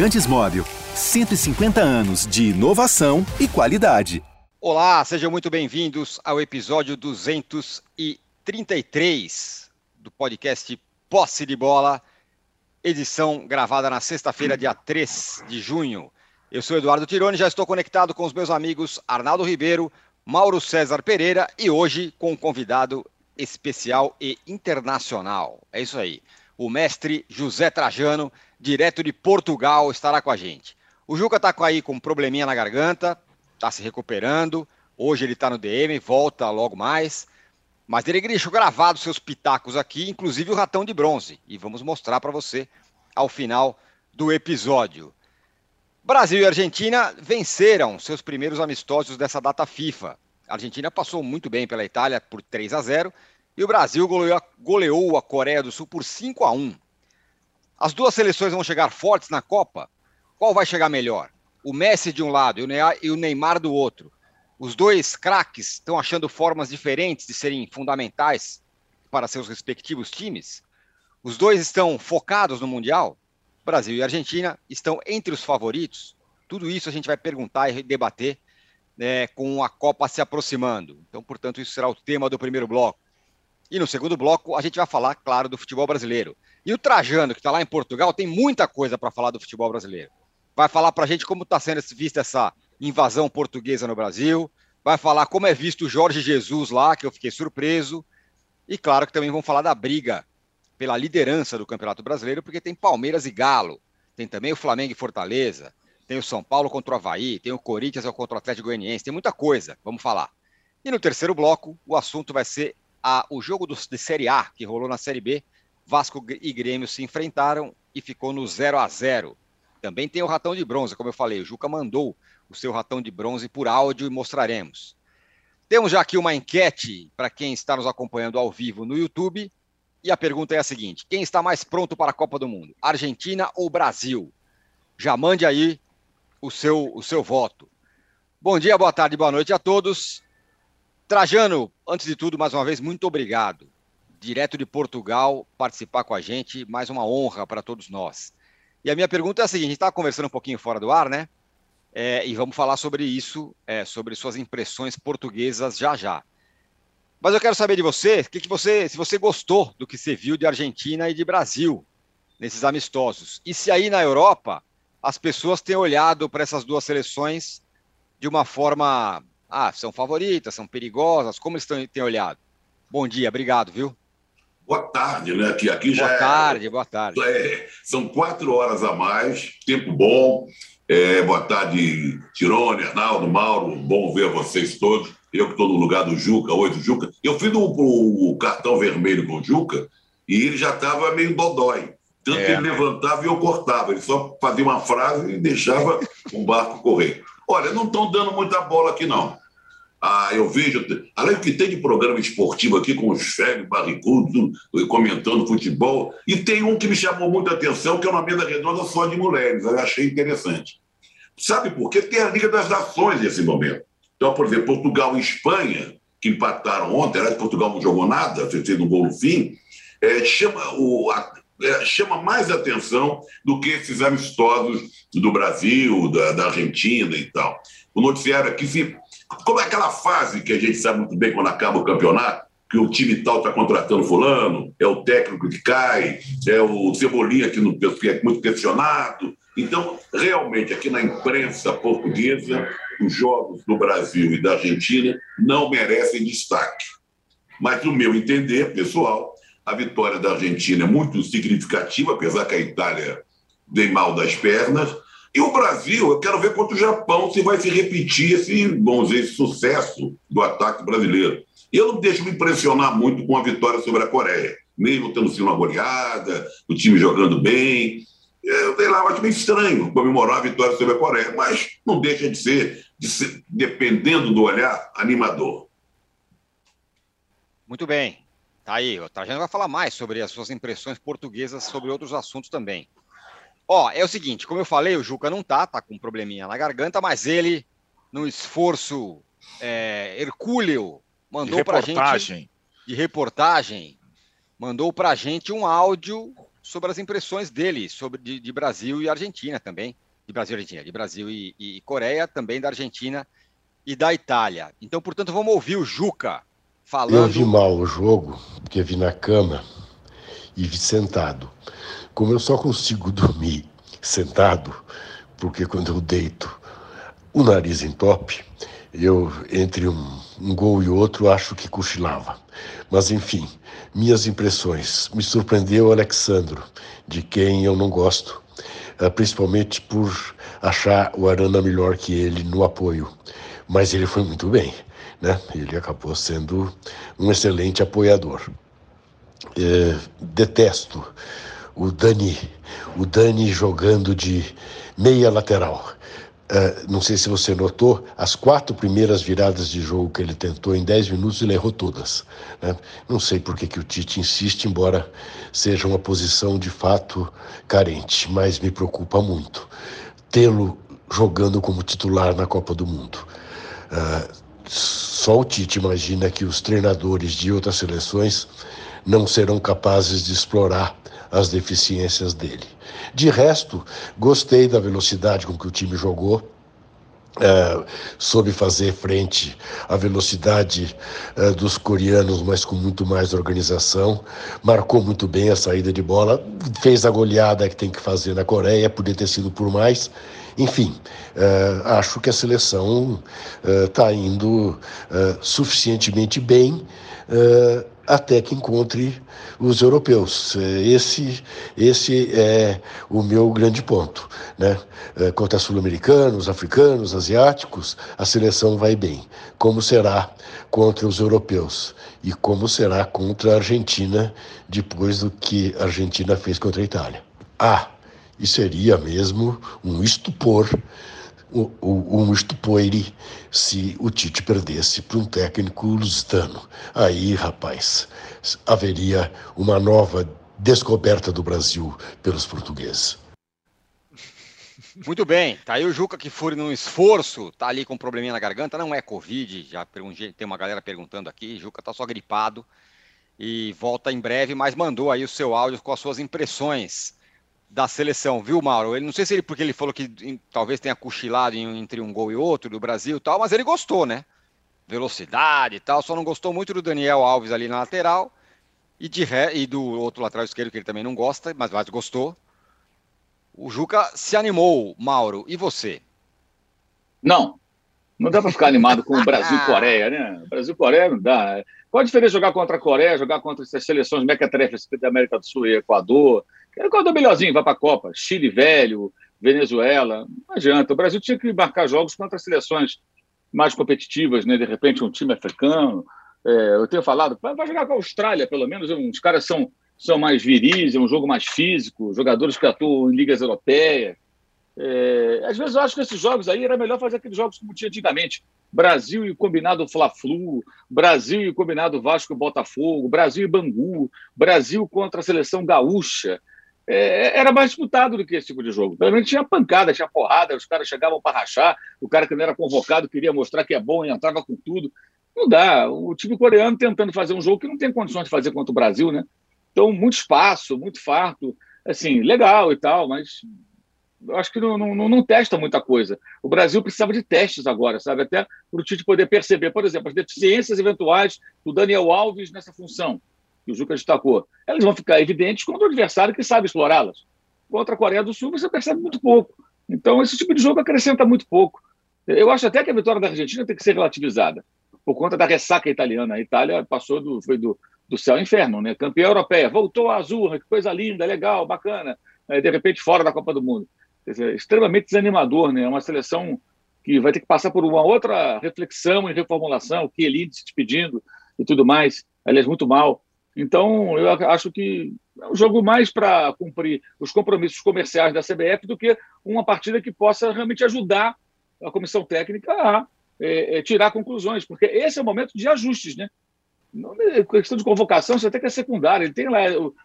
Lubrificantes Móvel. 150 anos de inovação e qualidade. Olá, sejam muito bem-vindos ao episódio 233 do podcast Posse de Bola, edição gravada na sexta-feira, dia 3 de junho. Eu sou Eduardo Tironi, já estou conectado com os meus amigos Arnaldo Ribeiro, Mauro César Pereira e hoje com um convidado especial e internacional. É isso aí. O mestre José Trajano, direto de Portugal, estará com a gente. O Juca está aí com um probleminha na garganta, está se recuperando. Hoje ele está no DM, volta logo mais. Mas ele deixou gravado seus pitacos aqui, inclusive o ratão de bronze. E vamos mostrar para você ao final do episódio. Brasil e Argentina venceram seus primeiros amistosos dessa data FIFA. A Argentina passou muito bem pela Itália por 3 a 0 e o Brasil goleou, goleou a Coreia do Sul por 5 a 1. As duas seleções vão chegar fortes na Copa? Qual vai chegar melhor? O Messi de um lado e o Neymar do outro. Os dois craques estão achando formas diferentes de serem fundamentais para seus respectivos times? Os dois estão focados no Mundial? Brasil e Argentina estão entre os favoritos? Tudo isso a gente vai perguntar e debater né, com a Copa se aproximando. Então, portanto, isso será o tema do primeiro bloco. E no segundo bloco, a gente vai falar, claro, do futebol brasileiro. E o Trajano, que está lá em Portugal, tem muita coisa para falar do futebol brasileiro. Vai falar para a gente como está sendo vista essa invasão portuguesa no Brasil. Vai falar como é visto o Jorge Jesus lá, que eu fiquei surpreso. E claro que também vão falar da briga pela liderança do Campeonato Brasileiro, porque tem Palmeiras e Galo. Tem também o Flamengo e Fortaleza tem o São Paulo contra o Havaí, tem o Corinthians contra o Atlético Goianiense, tem muita coisa, vamos falar. E no terceiro bloco, o assunto vai ser a, o jogo do, de Série A, que rolou na Série B. Vasco e Grêmio se enfrentaram e ficou no 0 a 0 Também tem o ratão de bronze, como eu falei, o Juca mandou o seu ratão de bronze por áudio e mostraremos. Temos já aqui uma enquete para quem está nos acompanhando ao vivo no YouTube. E a pergunta é a seguinte: quem está mais pronto para a Copa do Mundo? Argentina ou Brasil? Já mande aí o seu, o seu voto. Bom dia, boa tarde, boa noite a todos. Trajano, antes de tudo, mais uma vez, muito obrigado. Direto de Portugal, participar com a gente, mais uma honra para todos nós. E a minha pergunta é a seguinte: a gente estava conversando um pouquinho fora do ar, né? É, e vamos falar sobre isso, é, sobre suas impressões portuguesas já já. Mas eu quero saber de você, que, que você, se você gostou do que você viu de Argentina e de Brasil nesses amistosos. E se aí na Europa as pessoas têm olhado para essas duas seleções de uma forma. Ah, são favoritas, são perigosas, como eles têm olhado? Bom dia, obrigado, viu? Boa tarde, né? Aqui, aqui já boa tarde, é, boa tarde. É, são quatro horas a mais, tempo bom. É, boa tarde, Tirone, Arnaldo, Mauro, bom ver vocês todos. Eu que estou no lugar do Juca, hoje do Juca. Eu fiz o, o cartão vermelho com o Juca e ele já estava meio dodói. Tanto é. que ele levantava e eu cortava. Ele só fazia uma frase e deixava o barco correr. Olha, não estão dando muita bola aqui, não. Ah, eu vejo, além do que tem de programa esportivo aqui com os férios barricudos, comentando futebol, e tem um que me chamou muita atenção, que é uma mesa redonda só de mulheres, eu achei interessante. Sabe por quê? Tem a Liga das Nações nesse momento. Então, por exemplo, Portugal e Espanha, que empataram ontem, aliás, Portugal não jogou nada, fez um gol no fim, é, chama o, a, é, chama mais atenção do que esses amistosos do Brasil, da, da Argentina e tal. O noticiário aqui, se, como é aquela fase que a gente sabe muito bem quando acaba o campeonato, que o time tal está contratando fulano, é o técnico que cai, é o Cebolinha que, não, que é muito questionado. Então, realmente, aqui na imprensa portuguesa, os jogos do Brasil e da Argentina não merecem destaque. Mas, no meu entender, pessoal, a vitória da Argentina é muito significativa, apesar que a Itália vem mal das pernas. E o Brasil, eu quero ver contra o Japão se vai se repetir esse, vamos dizer, esse sucesso do ataque brasileiro. Eu não deixo me impressionar muito com a vitória sobre a Coreia, mesmo tendo sido uma goleada, o time jogando bem. Eu sei lá, acho meio estranho comemorar a vitória sobre a Coreia, mas não deixa de ser, de ser dependendo do olhar, animador. Muito bem. Tá aí, o Trajano vai falar mais sobre as suas impressões portuguesas sobre outros assuntos também. Ó, é o seguinte, como eu falei, o Juca não tá, tá com um probleminha na garganta, mas ele, no esforço é, hercúleo, mandou pra gente... De reportagem. Mandou pra gente um áudio sobre as impressões dele sobre de, de Brasil e Argentina também. De Brasil e Argentina, de Brasil e, e, Coreia, também da Argentina e da Itália. Então, portanto, vamos ouvir o Juca falando. Eu vi mal o jogo, porque vi na cama e vi sentado. Como eu só consigo dormir sentado, porque quando eu deito o nariz em top, eu, entre um, um gol e outro, acho que cochilava. Mas, enfim, minhas impressões. Me surpreendeu o Alexandro, de quem eu não gosto, eh, principalmente por achar o Arana melhor que ele no apoio. Mas ele foi muito bem, né? Ele acabou sendo um excelente apoiador. É, detesto o Dani, o Dani jogando de meia lateral. Uh, não sei se você notou, as quatro primeiras viradas de jogo que ele tentou em dez minutos, ele errou todas. Né? Não sei por que, que o Tite insiste, embora seja uma posição de fato carente, mas me preocupa muito tê-lo jogando como titular na Copa do Mundo. Uh, só o Tite imagina que os treinadores de outras seleções não serão capazes de explorar as deficiências dele. De resto, gostei da velocidade com que o time jogou. É, soube fazer frente à velocidade é, dos coreanos, mas com muito mais organização. Marcou muito bem a saída de bola, fez a goleada que tem que fazer na Coreia, podia ter sido por mais. Enfim, é, acho que a seleção está indo suficientemente bem até que encontre os europeus. Esse, esse é o meu grande ponto. Né? É, contra sul-americanos, africanos, asiáticos, a seleção vai bem. Como será contra os europeus? E como será contra a Argentina, depois do que a Argentina fez contra a Itália? Ah, e seria mesmo um estupor um, estupoire se o Tite perdesse para um técnico lusitano. Aí, rapaz, haveria uma nova descoberta do Brasil pelos portugueses. Muito bem, tá aí o Juca que foi num esforço, tá ali com um probleminha na garganta, não é Covid, já tem uma galera perguntando aqui, Juca tá só gripado e volta em breve, mas mandou aí o seu áudio com as suas impressões da seleção, viu, Mauro? Ele não sei se ele porque ele falou que em, talvez tenha cochilado em, entre um gol e outro do Brasil e tal, mas ele gostou, né? Velocidade e tal, só não gostou muito do Daniel Alves ali na lateral e de ré, e do outro lateral esquerdo que ele também não gosta, mas, mas gostou. O Juca se animou, Mauro. E você? Não. Não dá para ficar animado com o Brasil-Coreia, né? Brasil-Coreia não dá. Qual a diferença jogar contra a Coreia, jogar contra essas seleções mequetrefes da América do Sul e Equador, Equador melhorzinho, vai para a Copa. Chile velho, Venezuela. Não adianta. O Brasil tinha que marcar jogos contra seleções mais competitivas, né? De repente, um time africano. É, eu tenho falado, vai jogar com a Austrália, pelo menos. Os caras são, são mais viris, é um jogo mais físico, jogadores que atuam em ligas europeias. É, às vezes eu acho que esses jogos aí era melhor fazer aqueles jogos como tinha antigamente. Brasil e o combinado Fla-Flu, Brasil e o combinado Vasco e Botafogo, Brasil e Bangu, Brasil contra a seleção gaúcha é, era mais disputado do que esse tipo de jogo. Pelo menos tinha pancada, tinha porrada, os caras chegavam para rachar, o cara que não era convocado queria mostrar que é bom e entrava com tudo. Não dá. O time coreano tentando fazer um jogo que não tem condições de fazer contra o Brasil, né? Então, muito espaço, muito farto, assim, legal e tal, mas eu acho que não, não, não, testa muita coisa. O Brasil precisava de testes agora, sabe? Até para o Tite poder perceber, por exemplo, as deficiências eventuais do Daniel Alves nessa função que o Juca destacou, elas vão ficar evidentes contra o adversário que sabe explorá-las. Contra a Coreia do Sul, você percebe muito pouco. Então, esse tipo de jogo acrescenta muito pouco. Eu acho até que a vitória da Argentina tem que ser relativizada, por conta da ressaca italiana. A Itália passou do, foi do, do céu ao inferno, né? Campeã europeia, voltou à Azul, que coisa linda, legal, bacana. De repente, fora da Copa do Mundo. Dizer, extremamente desanimador, né? É uma seleção que vai ter que passar por uma outra reflexão e reformulação, que Elite se despedindo e tudo mais. Aliás, muito mal. Então, eu acho que é um jogo mais para cumprir os compromissos comerciais da CBF do que uma partida que possa realmente ajudar a comissão técnica a é, é, tirar conclusões, porque esse é o momento de ajustes, né? Não, é questão de convocação, isso até que é secundário, ele tem lá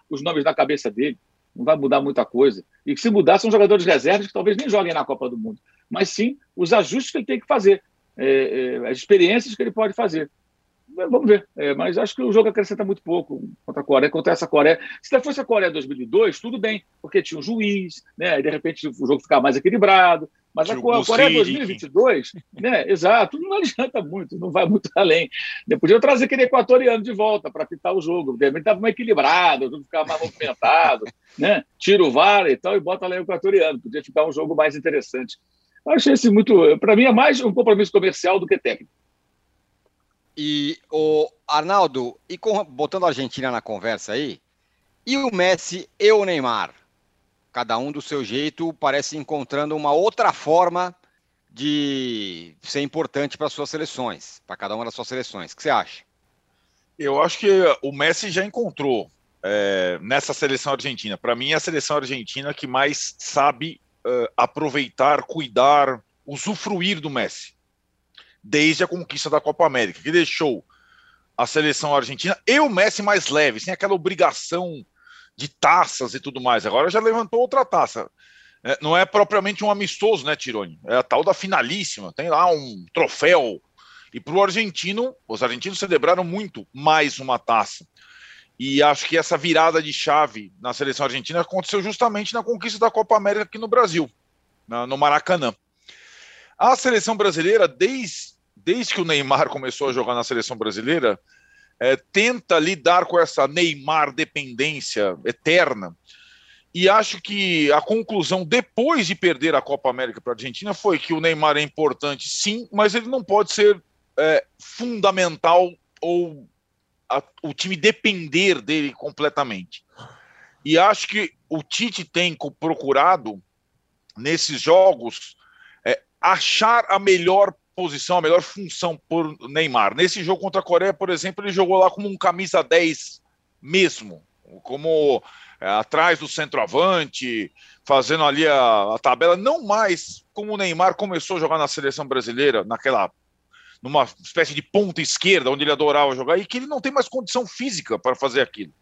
os nomes na cabeça dele, não vai mudar muita coisa. E se mudar, são jogadores reservas que talvez nem joguem na Copa do Mundo, mas sim os ajustes que ele tem que fazer, é, é, as experiências que ele pode fazer. Vamos ver. É, mas acho que o jogo acrescenta muito pouco contra a Coreia, contra essa Coreia. Se fosse a Coreia 2002, tudo bem, porque tinha um juiz, né? E de repente o jogo ficava mais equilibrado. Mas a Coreia 2022, né? Exato, não adianta muito, não vai muito além. Podia trazer aquele equatoriano de volta para pintar o jogo. De repente estava mais equilibrado, o jogo ficava mais movimentado, né? Tira o VAR e tal e bota lá o equatoriano. Podia ficar um jogo mais interessante. Eu achei esse muito. Para mim, é mais um compromisso comercial do que técnico. E Arnaldo, e com, botando a Argentina na conversa aí, e o Messi e o Neymar? Cada um do seu jeito parece encontrando uma outra forma de ser importante para suas seleções, para cada uma das suas seleções. O que você acha? Eu acho que o Messi já encontrou é, nessa seleção argentina. Para mim, é a seleção argentina que mais sabe uh, aproveitar, cuidar, usufruir do Messi desde a conquista da Copa América, que deixou a seleção argentina e o Messi mais leve, sem aquela obrigação de taças e tudo mais. Agora já levantou outra taça. É, não é propriamente um amistoso, né, Tironi? É a tal da finalíssima. Tem lá um troféu. E para o argentino, os argentinos celebraram muito mais uma taça. E acho que essa virada de chave na seleção argentina aconteceu justamente na conquista da Copa América aqui no Brasil, no Maracanã. A seleção brasileira, desde desde que o Neymar começou a jogar na seleção brasileira, é, tenta lidar com essa Neymar dependência eterna. E acho que a conclusão depois de perder a Copa América para a Argentina foi que o Neymar é importante, sim, mas ele não pode ser é, fundamental ou a, o time depender dele completamente. E acho que o Tite tem procurado nesses jogos é, achar a melhor posição, a melhor função por Neymar. Nesse jogo contra a Coreia, por exemplo, ele jogou lá como um camisa 10 mesmo, como é, atrás do centroavante, fazendo ali a, a, tabela, não mais como o Neymar começou a jogar na seleção brasileira, naquela numa espécie de ponta esquerda, onde ele adorava jogar, e que ele não tem mais condição física para fazer aquilo.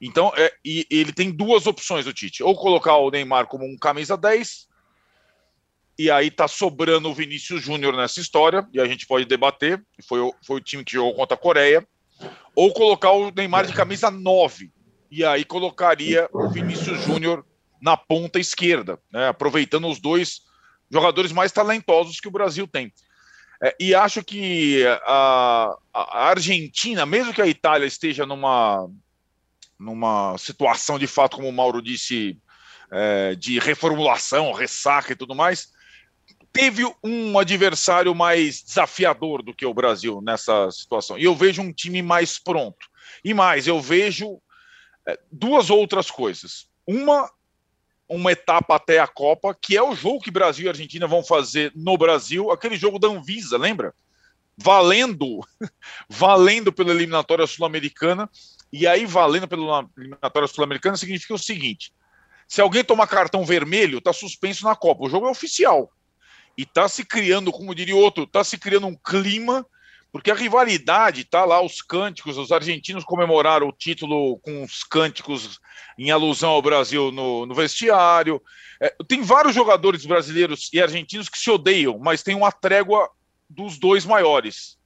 Então, é, e, ele tem duas opções, o Tite, ou colocar o Neymar como um camisa 10, e aí tá sobrando o Vinícius Júnior nessa história, e a gente pode debater, foi, o, foi o time que jogou contra a Coreia, ou colocar o Neymar de camisa 9, e aí colocaria o Vinícius Júnior na ponta esquerda, né, aproveitando os dois jogadores mais talentosos que o Brasil tem. É, e acho que a, a, Argentina, mesmo que a Itália esteja numa, numa situação de fato, como o Mauro disse, é, de reformulação, ressaca e tudo mais, teve um adversário mais desafiador do que o Brasil nessa situação. E eu vejo um time mais pronto. E mais, eu vejo é, duas outras coisas. Uma, uma etapa até a Copa, que é o jogo que Brasil e Argentina vão fazer no Brasil, aquele jogo da Anvisa, lembra? Valendo, valendo pela eliminatória sul-americana. E aí, valendo pela eliminatória sul-americana, significa o seguinte: se alguém tomar cartão vermelho, está suspenso na Copa. O jogo é oficial. E está se criando, como diria outro, está se criando um clima, porque a rivalidade está lá, os cânticos, os argentinos comemoraram o título com os cânticos em alusão ao Brasil no, no vestiário. É, tem vários jogadores brasileiros e argentinos que se odeiam, mas tem uma trégua dos dois maiores.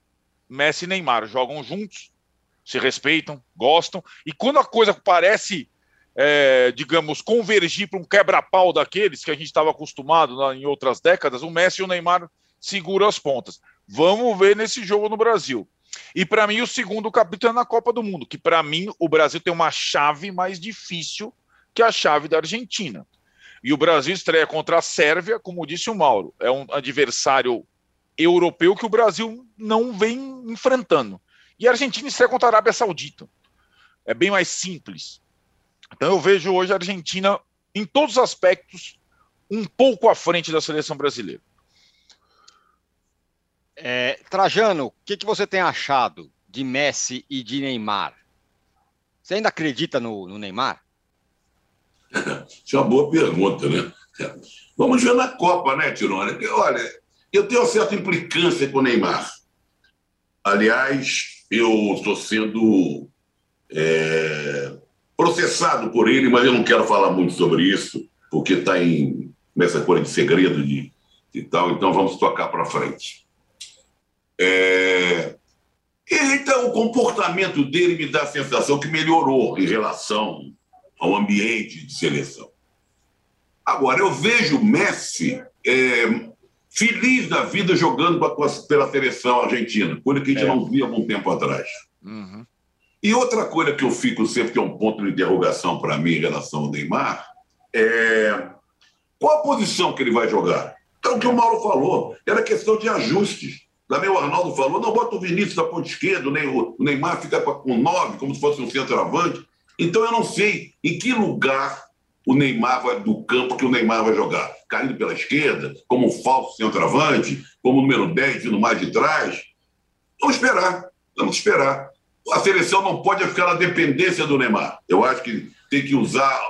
Messi e Neymar jogam juntos, se respeitam, gostam, e quando a coisa parece é, digamos, convergir para um quebra-pau daqueles que a gente estava acostumado lá em outras décadas, o Messi e o Neymar seguram as pontas. Vamos ver nesse jogo no Brasil. E para mim, o segundo capítulo é na Copa do Mundo, que para mim o Brasil tem uma chave mais difícil que a chave da Argentina. E o Brasil estreia contra a Sérvia, como disse o Mauro, é um adversário europeu que o Brasil não vem enfrentando. E a Argentina estreia contra a Arábia Saudita. É bem mais simples. Então eu vejo hoje a Argentina, em todos os aspectos, um pouco à frente da seleção brasileira. É, Trajano, o que, que você tem achado de Messi e de Neymar? Você ainda acredita no, no Neymar? Isso é uma boa pergunta, né? Vamos ver na Copa, né, Tirone? Olha, eu tenho uma certa implicância com o Neymar. Aliás, eu estou sendo é, processado por ele, mas eu não quero falar muito sobre isso, porque está em nessa coisa de segredo de, e tal, então vamos tocar para frente. É, Então, o comportamento dele me dá a sensação que melhorou em relação ao ambiente de seleção. Agora, eu vejo o Messi é, feliz da vida jogando pela seleção argentina, coisa que a gente é. não via há algum tempo atrás. Uhum. E outra coisa que eu fico sempre, que é um ponto de interrogação para mim em relação ao Neymar, é qual a posição que ele vai jogar? Então, o que o Mauro falou, era questão de ajustes. Também o Arnaldo falou, não, bota o Vinícius da ponta esquerda, o Neymar fica com nove, como se fosse um centroavante. Então eu não sei em que lugar o Neymar vai, do campo que o Neymar vai jogar. Caindo pela esquerda, como um falso centroavante, como número 10 vindo mais de trás. Vamos esperar, vamos esperar. A seleção não pode ficar na dependência do Neymar. Eu acho que tem que usar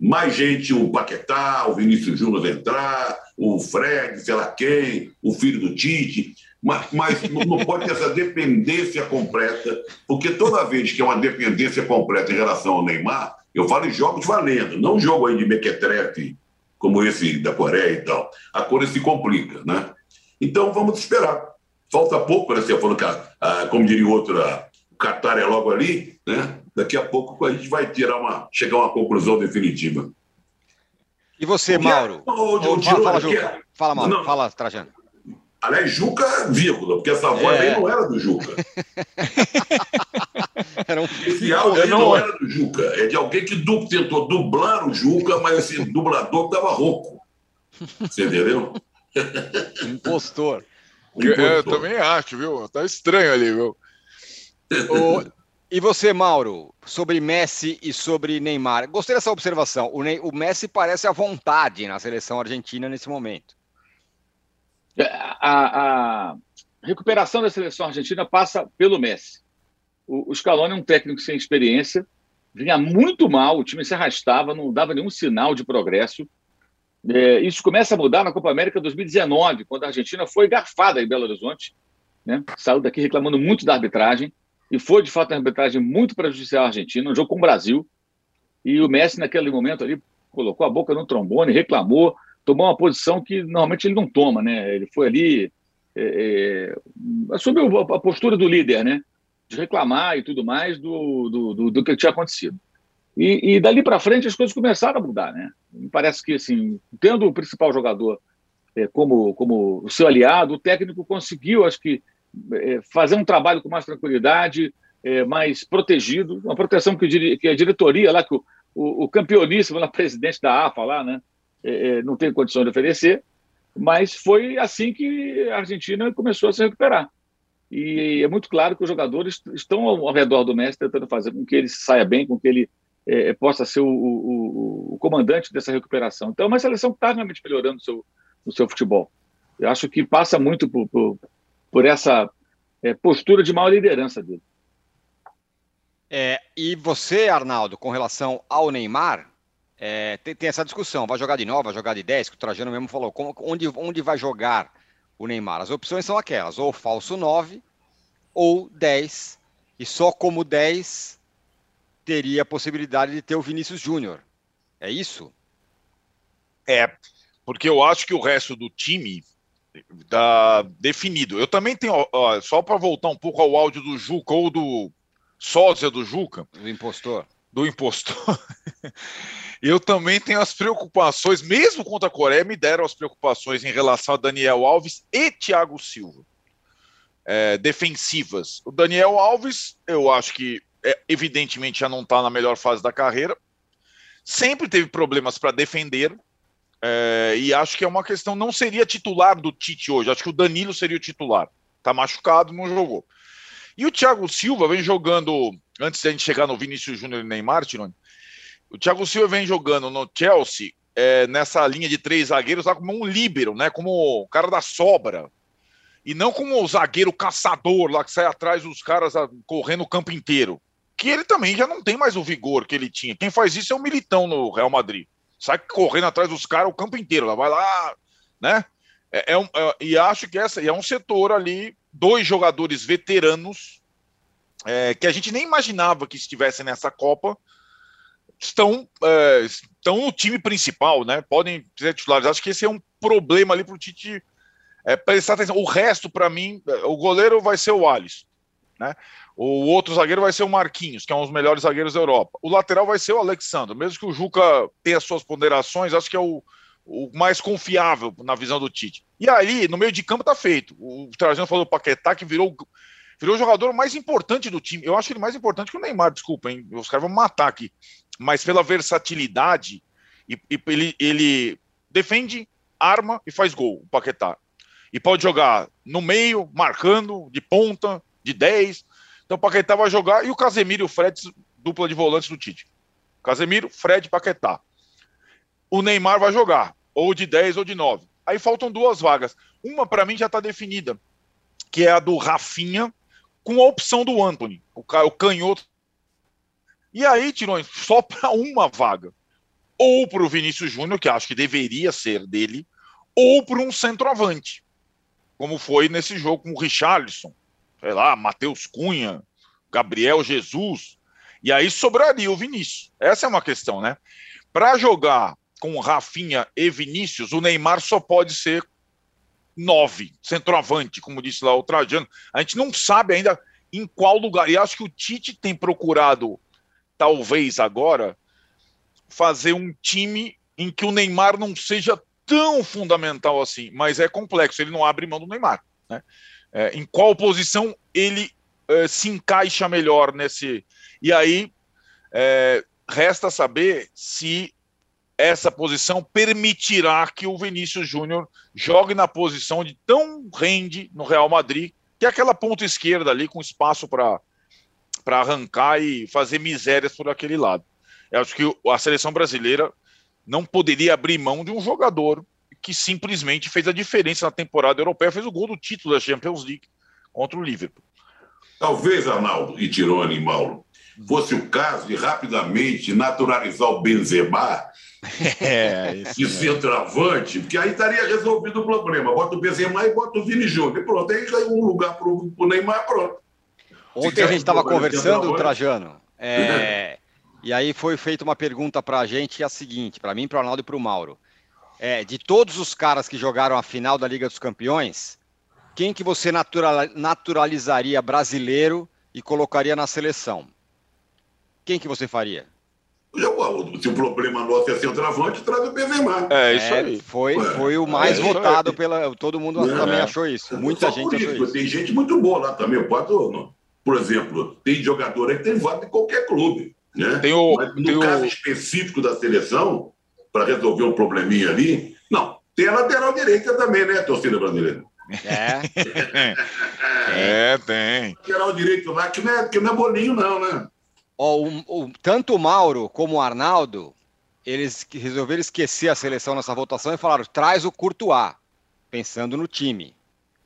mais gente, o Paquetá, o Vinícius Júnior entrar, o Fred, sei lá quem, o filho do Tite mas, mas não pode ter essa dependência completa, porque toda vez que é uma dependência completa em relação ao Neymar, eu falo em jogos valendo, não jogo aí de mequetrefe como esse da Coreia e tal. A coisa se complica, né? Então vamos esperar. Falta pouco, né? Você falou que, a, como diria outro, o Qatar é logo ali, né? Daqui a pouco a gente vai tirar uma, chegar a uma conclusão definitiva. E você, Mauro? O, o, o, fala, fala, fala, Mauro. Não, fala, Trajano. Aliás, Juca, vírgula, porque essa voz é. aí não era do Juca. era um... Esse áudio não... não... era do Juca. É de alguém que du... tentou dublar o Juca, mas esse dublador estava rouco. Você entendeu? Impostor. Eu, eu, também acho, viu? Tá estranho ali, viu? O... E você, Mauro, sobre Messi e sobre Neymar? Gostei dessa observação. O, Ney... o Messi parece à vontade na seleção argentina nesse momento. A, a, recuperação da seleção argentina passa pelo Messi. O, o Scaloni é um técnico sem experiência, vinha muito mal, o time se arrastava, não dava nenhum sinal de progresso. É, isso começa a mudar na Copa América 2019, quando a Argentina foi garfada em Belo Horizonte, né? saiu daqui reclamando muito da arbitragem, e foi de fato uma arbitragem muito prejudicial à Argentina, um jogo com o Brasil. E o Messi, naquele momento ali, colocou a boca no trombone, reclamou, tomou uma posição que normalmente ele não toma, né? Ele foi ali, é, é, assumiu a postura do líder, né? De reclamar e tudo mais do, do, do, do que tinha acontecido. E, e dali para frente as coisas começaram a mudar, né? Me parece que, assim, tendo o principal jogador é, como, como o seu aliado, o técnico conseguiu, acho que, fazer um trabalho com mais tranquilidade, é, mais protegido, uma proteção que, que a diretoria lá, que o, o, o campeoníssimo lá, presidente da AFA lá, né? É, é, não tem condição de oferecer, mas foi assim que a Argentina começou a se recuperar. E é muito claro que os jogadores estão ao redor do Messi tentando fazer com que ele saia bem, com que ele é, possa ser o, o, o, comandante dessa recuperação. Então, é uma seleção que está realmente melhorando o seu, o seu futebol. Eu acho que passa muito por, por, por essa é, postura de maior liderança dele. É, e você, Arnaldo, com relação ao Neymar, é, tem, tem, essa discussão, vai jogar de 9, vai jogar de 10, que o Trajano mesmo falou, como, onde, onde vai jogar o Neymar? As opções são aquelas, ou falso 9, ou 10, e só como 10 teria a possibilidade de ter o Vinícius Júnior. É isso? É, porque eu acho que o resto do time está definido. Eu também tenho, ó, só para voltar um pouco ao áudio do Juca ou do sósia do Juca. Do impostor. Do impostor. Eu também tenho as preocupações, mesmo contra a Coreia, me deram as preocupações em relação a Daniel Alves e Thiago Silva. É, defensivas. O Daniel Alves, eu acho que é, evidentemente já não está na melhor fase da carreira. Sempre teve problemas para defender. É, e acho que é uma questão, não seria titular do Tite hoje. Acho que o Danilo seria o titular. Está machucado, não jogou. E o Thiago Silva vem jogando, antes da gente chegar no Vinícius Júnior e Neymar, Tirone, o Thiago Silva vem jogando no Chelsea é, nessa linha de três zagueiros lá como um líbero, né? Como o cara da sobra. E não como o zagueiro caçador lá que sai atrás dos caras a, correndo o campo inteiro. Que ele também já não tem mais o vigor que ele tinha. Quem faz isso é o Militão no Real Madrid. Sai correndo atrás dos caras o campo inteiro. Lá vai lá, né? É, é um, é, e acho que essa é um setor ali, dois jogadores veteranos é, que a gente nem imaginava que estivessem nessa Copa estão, é, estão no time principal, né? Podem ser titulares. Acho que esse é um problema ali para o Tite é, prestar atenção. O resto, para mim, é, o goleiro vai ser o Alisson. Né? O outro zagueiro vai ser o Marquinhos, que é um dos melhores zagueiros da Europa. O lateral vai ser o Alexandre, mesmo que o Juca tenha suas ponderações, acho que é o, o mais confiável na visão do Tite. E aí, no meio de campo, tá feito. O Trajano falou do Paquetá, que virou, virou o jogador mais importante do time. Eu acho ele mais importante que o Neymar, desculpa, hein? Os caras vão matar aqui. Mas pela versatilidade, e, e ele, ele defende, arma e faz gol, o Paquetá. E pode jogar no meio, marcando, de ponta, de 10. Então Paquetá vai jogar e o Casemiro e o Fred, dupla de volantes do Tite. Casemiro, Fred, Paquetá. O Neymar vai jogar, ou de 10 ou de 9. Aí faltam duas vagas. Uma, para mim, já está definida, que é a do Rafinha, com a opção do Anthony, o, o canhoto. E aí, Tirões, só para uma vaga. Ou para o Vinícius Júnior, que acho que deveria ser dele, ou para um centroavante, como foi nesse jogo com o Richarlison sei lá, Matheus Cunha, Gabriel Jesus, e aí sobraria o Vinícius. Essa é uma questão, né? Para jogar com Rafinha e Vinícius, o Neymar só pode ser nove, centroavante, como disse lá o Trajano. A gente não sabe ainda em qual lugar. E acho que o Tite tem procurado, talvez agora, fazer um time em que o Neymar não seja tão fundamental assim, mas é complexo. Ele não abre mão do Neymar, né? É, em qual posição ele é, se encaixa melhor nesse. E aí é, resta saber se essa posição permitirá que o Vinícius Júnior jogue na posição de tão rende no Real Madrid, que é aquela ponta esquerda ali com espaço para arrancar e fazer misérias por aquele lado. Eu acho que a seleção brasileira não poderia abrir mão de um jogador que simplesmente fez a diferença na temporada europeia, fez o gol do título da Champions League contra o Liverpool. Talvez, Arnaldo e Tirone e Mauro, fosse o caso de rapidamente naturalizar o Benzema é, de centroavante, porque aí estaria resolvido o problema. Bota o Benzema e bota o Vini Júnior. E pronto, aí já é um lugar para o Neymar, pronto. Ontem a gente estava conversando, Trajano, é, e aí foi feita uma pergunta para a gente, que é a seguinte, para mim, para o Arnaldo e para o Mauro é, de todos os caras que jogaram a final da Liga dos Campeões, quem que você natural, naturalizaria brasileiro e colocaria na seleção? Quem que você faria? Se o problema nosso é centroavante, traz o Benzema. É, isso é, aí. Foi, foi o mais é, votado pela... Todo mundo é, também achou isso. Muita gente achou isso. Tem gente muito boa lá também. Pode, por exemplo, tem jogador aí que tem voto em qualquer clube. Né? Tem o, Mas no caso o... específico da seleção, para resolver um probleminha ali. Não, tem a lateral direita também, né, torcida brasileira? É. é, tem. Lateral direito lá, que não é, que não é bolinho, não, né? Ó, o, o, tanto o Mauro como o Arnaldo, eles resolveram esquecer a seleção nessa votação e falaram: traz o Courtois, pensando no time.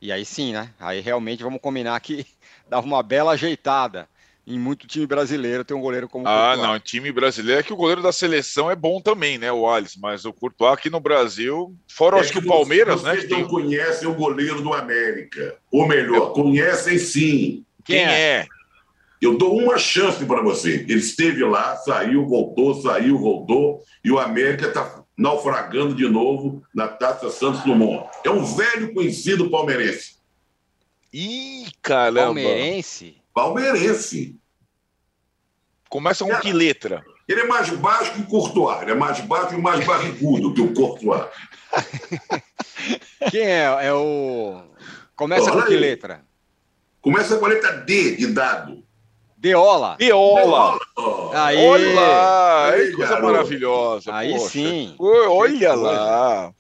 E aí sim, né? Aí realmente vamos combinar que dava uma bela ajeitada em muito time brasileiro tem um goleiro como o Ah, Courtois. não, time brasileiro é que o goleiro da seleção é bom também, né, o Alisson, mas o Courtois aqui no Brasil, fora é acho que o Palmeiras, vocês né? Vocês não tem... conhecem o goleiro do América, ou melhor, conhecem sim. Quem, é? é? Eu dou uma chance para você. Ele esteve lá, saiu, voltou, saiu, voltou, e o América está naufragando de novo na Taça Santos Dumont. É um velho conhecido palmeirense. Ih, caramba! Palmeirense? Palmeirense. Começa com que letra? Ele é mais baixo que o Courtois. Ele é mais baixo e mais barrigudo que o Courtois. Quem é? É o. Começa Olha com que aí. letra? Começa com a letra D de dado. Deola. Deola. Aí. Olha lá. Aí, coisa garoto. maravilhosa. Aí Poxa. sim. Olha lá.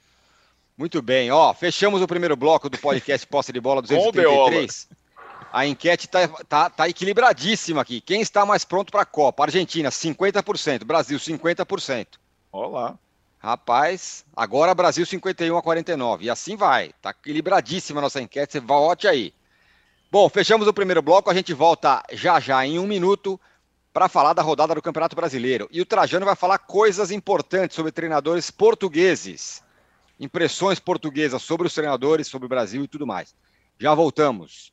Muito bem. Ó, fechamos o primeiro bloco do podcast Posse de Bola 233. A enquete está tá, tá equilibradíssima aqui. Quem está mais pronto para a Copa? Argentina, 50%. Brasil, 50%. Olá. Rapaz, agora Brasil 51 a 49. E assim vai. Está equilibradíssima a nossa enquete. Você vote aí. Bom, fechamos o primeiro bloco. A gente volta já já em um minuto para falar da rodada do Campeonato Brasileiro. E o Trajano vai falar coisas importantes sobre treinadores portugueses. Impressões portuguesas sobre os treinadores, sobre o Brasil e tudo mais. Já voltamos.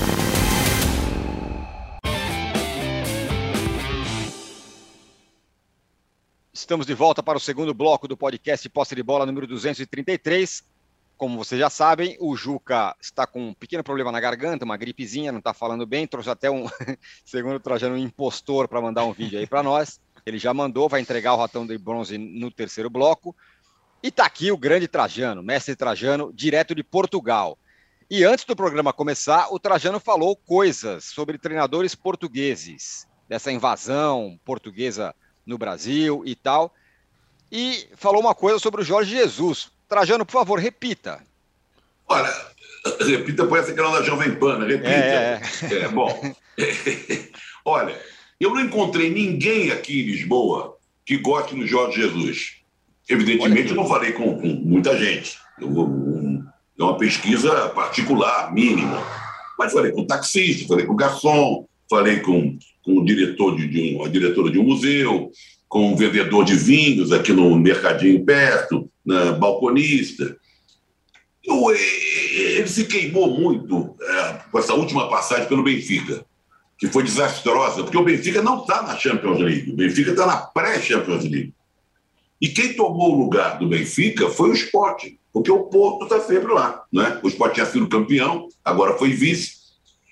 Estamos de volta para o segundo bloco do podcast Posse de Bola número 233. Como vocês já sabem, o Juca está com um pequeno problema na garganta, uma gripezinha, não está falando bem. Trouxe até um, segundo o Trajano, um impostor para mandar um vídeo aí para nós. Ele já mandou, vai entregar o ratão de bronze no terceiro bloco. E está aqui o grande Trajano, mestre Trajano, direto de Portugal. E antes do programa começar, o Trajano falou coisas sobre treinadores portugueses, dessa invasão portuguesa no Brasil e tal. E falou uma coisa sobre o Jorge Jesus. Trajano, por favor, repita. Olha, repita, essa canal da Jovem Pan, né? repita. É, é. é bom. Olha, eu não encontrei ninguém aqui em Lisboa que goste do Jorge Jesus. Evidentemente, eu não falei com, com muita gente. Eu, um, é uma pesquisa particular, mínima. Mas falei com taxista, falei com garçom, falei com, com o diretor de, de um, a diretora de um museu, com um vendedor de vinhos aqui no mercadinho perto, na balconista. Eu, ele se queimou muito é, com essa última passagem pelo Benfica que foi desastrosa, porque o Benfica não está na Champions League, o Benfica está na pré-Champions League. E quem tomou o lugar do Benfica foi o Sport, porque o Porto está sempre lá. Né? O Sport tinha sido campeão, agora foi vice.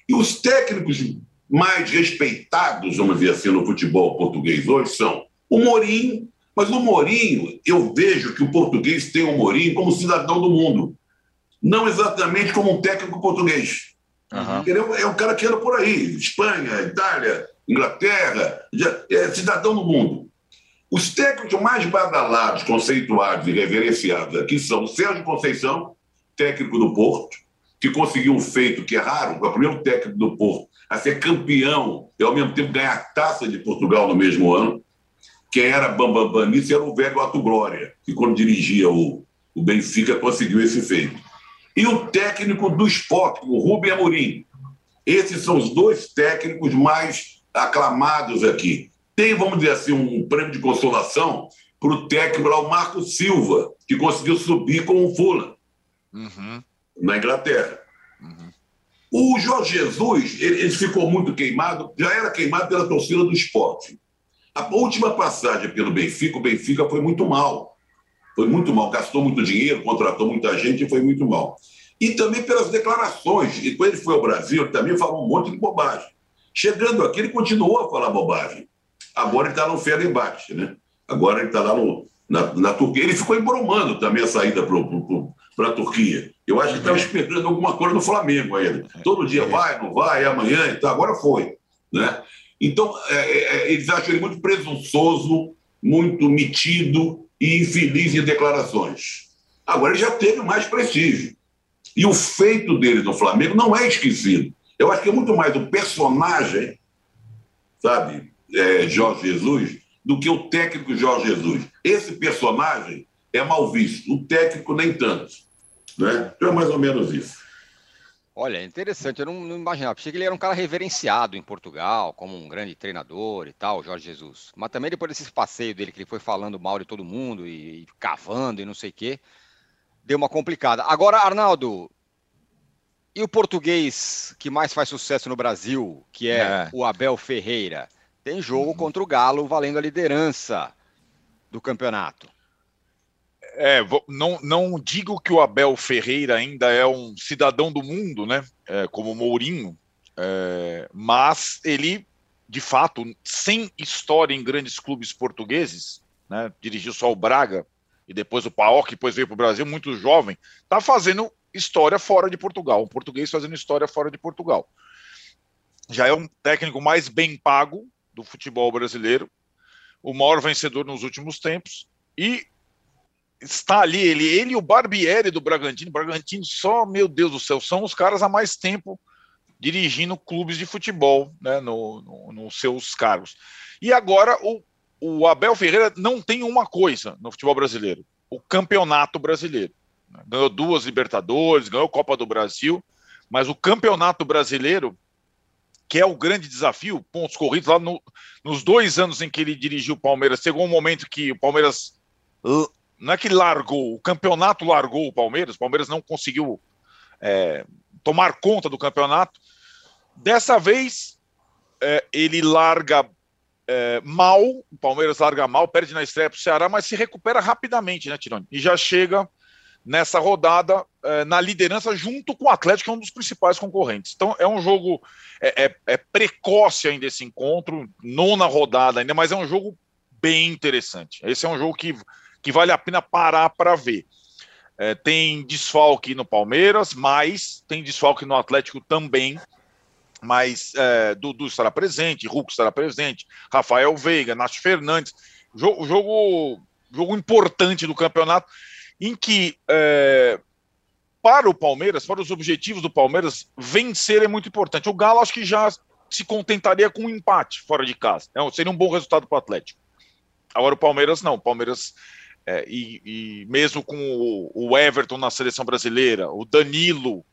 E os técnicos mais respeitados, vamos dizer assim, no futebol português hoje são o Mourinho, mas no Mourinho eu vejo que o português tem o Mourinho como cidadão do mundo, não exatamente como um técnico português. Uhum. Ele é um cara que anda por aí, Espanha, Itália, Inglaterra, é cidadão do mundo. Os técnicos mais badalados, conceituados e reverenciados aqui são o Sérgio Conceição, técnico do Porto, que conseguiu um feito que é raro, é o primeiro técnico do Porto a ser campeão e ao mesmo tempo ganhar a taça de Portugal no mesmo ano. Quem era Bambam nisso era o velho Ato Glória, que quando dirigia o, o Benfica conseguiu esse feito e o técnico do esporte, o Rubem Amorim. Esses são os dois técnicos mais aclamados aqui. Tem, vamos dizer assim, um prêmio de consolação para o técnico lá, o Marco Silva, que conseguiu subir com o Fulham, uhum. na Inglaterra. O Jorge Jesus, ele, ele, ficou muito queimado, já era queimado pela torcida do esporte. A última passagem pelo Benfica, o Benfica foi muito mal. Foi muito mal, gastou muito dinheiro, contratou muita gente e foi muito mal. E também pelas declarações. E quando ele foi ao Brasil, ele também falou um monte de bobagem. Chegando aqui, ele continuou a falar bobagem. Agora ele está no Fenerbahçe, né? Agora ele está lá no, na, na, Turquia. Ele ficou embromando também a saída para a Turquia. Eu acho que estava esperando alguma coisa no Flamengo ainda. Todo dia vai, não vai, é amanhã e tal. Agora foi. Né? Então, é, é, é eles acham ele muito presunçoso, muito metido, e infeliz em declarações. Agora ele já teve mais prestígio. E o feito dele no Flamengo não é esquecido. Eu acho que é muito mais o personagem, sabe, é, Jorge Jesus, do que o técnico Jorge Jesus. Esse personagem é mal visto, o técnico nem tanto. Né? Então é mais ou menos isso. Olha, interessante, eu não, não imaginava. Achei que ele era um cara reverenciado em Portugal, como um grande treinador e tal, Jorge Jesus. Mas também depois desse passeio dele, que ele foi falando mal de todo mundo e, e cavando e não sei o quê, deu uma complicada. Agora, Arnaldo, e o português que mais faz sucesso no Brasil, que é, é. o Abel Ferreira? Tem jogo uhum. contra o Galo valendo a liderança do campeonato. É, não, não digo que o Abel Ferreira ainda é um cidadão do mundo, né? É, como Mourinho, é, mas ele, de fato, sem história em grandes clubes portugueses, né? Dirigiu só o Braga e depois o Paok, depois veio para o Brasil, muito jovem, está fazendo história fora de Portugal, um português fazendo história fora de Portugal. Já é um técnico mais bem pago do futebol brasileiro, o maior vencedor nos últimos tempos e está ali, ele, ele e o Barbieri do Bragantino. Bragantino só, meu Deus do céu, são os caras há mais tempo dirigindo clubes de futebol né, nos no, no seus cargos. E agora o, o Abel Ferreira não tem uma coisa no futebol brasileiro: o campeonato brasileiro. Ganhou duas Libertadores, ganhou Copa do Brasil, Mas o campeonato brasileiro, que é o grande desafio, pontos corridos, lá no, nos dois anos em que ele dirigiu o Palmeiras, chegou um momento que o Palmeiras. Não é que largou, o campeonato largou o Palmeiras, o Palmeiras não conseguiu é, tomar conta do campeonato. Dessa vez, é, ele larga é, mal, o Palmeiras larga mal, perde na estreia para o Ceará, mas se recupera rapidamente, né, Tironi? E já chega nessa rodada é, na liderança junto com o Atlético, que é um dos principais concorrentes. Então é um jogo é, é, é, precoce ainda esse encontro, nona rodada ainda, mas é um jogo bem interessante. Esse é um jogo que, que vale a pena parar para ver. É, tem desfalque no Palmeiras, mas tem desfalque no Atlético também mas é, Dudu estará presente, Hulk estará presente, Rafael Veiga, Nath Fernandes. Jogo, jogo, jogo importante do campeonato, em que, é, para o Palmeiras, para os objetivos do Palmeiras, vencer é muito importante. O Galo acho que já se contentaria com um empate fora de casa. É, seria um bom resultado para o Atlético. Agora o Palmeiras não. O Palmeiras, é, e, e, mesmo com o, o Everton na seleção brasileira, o Danilo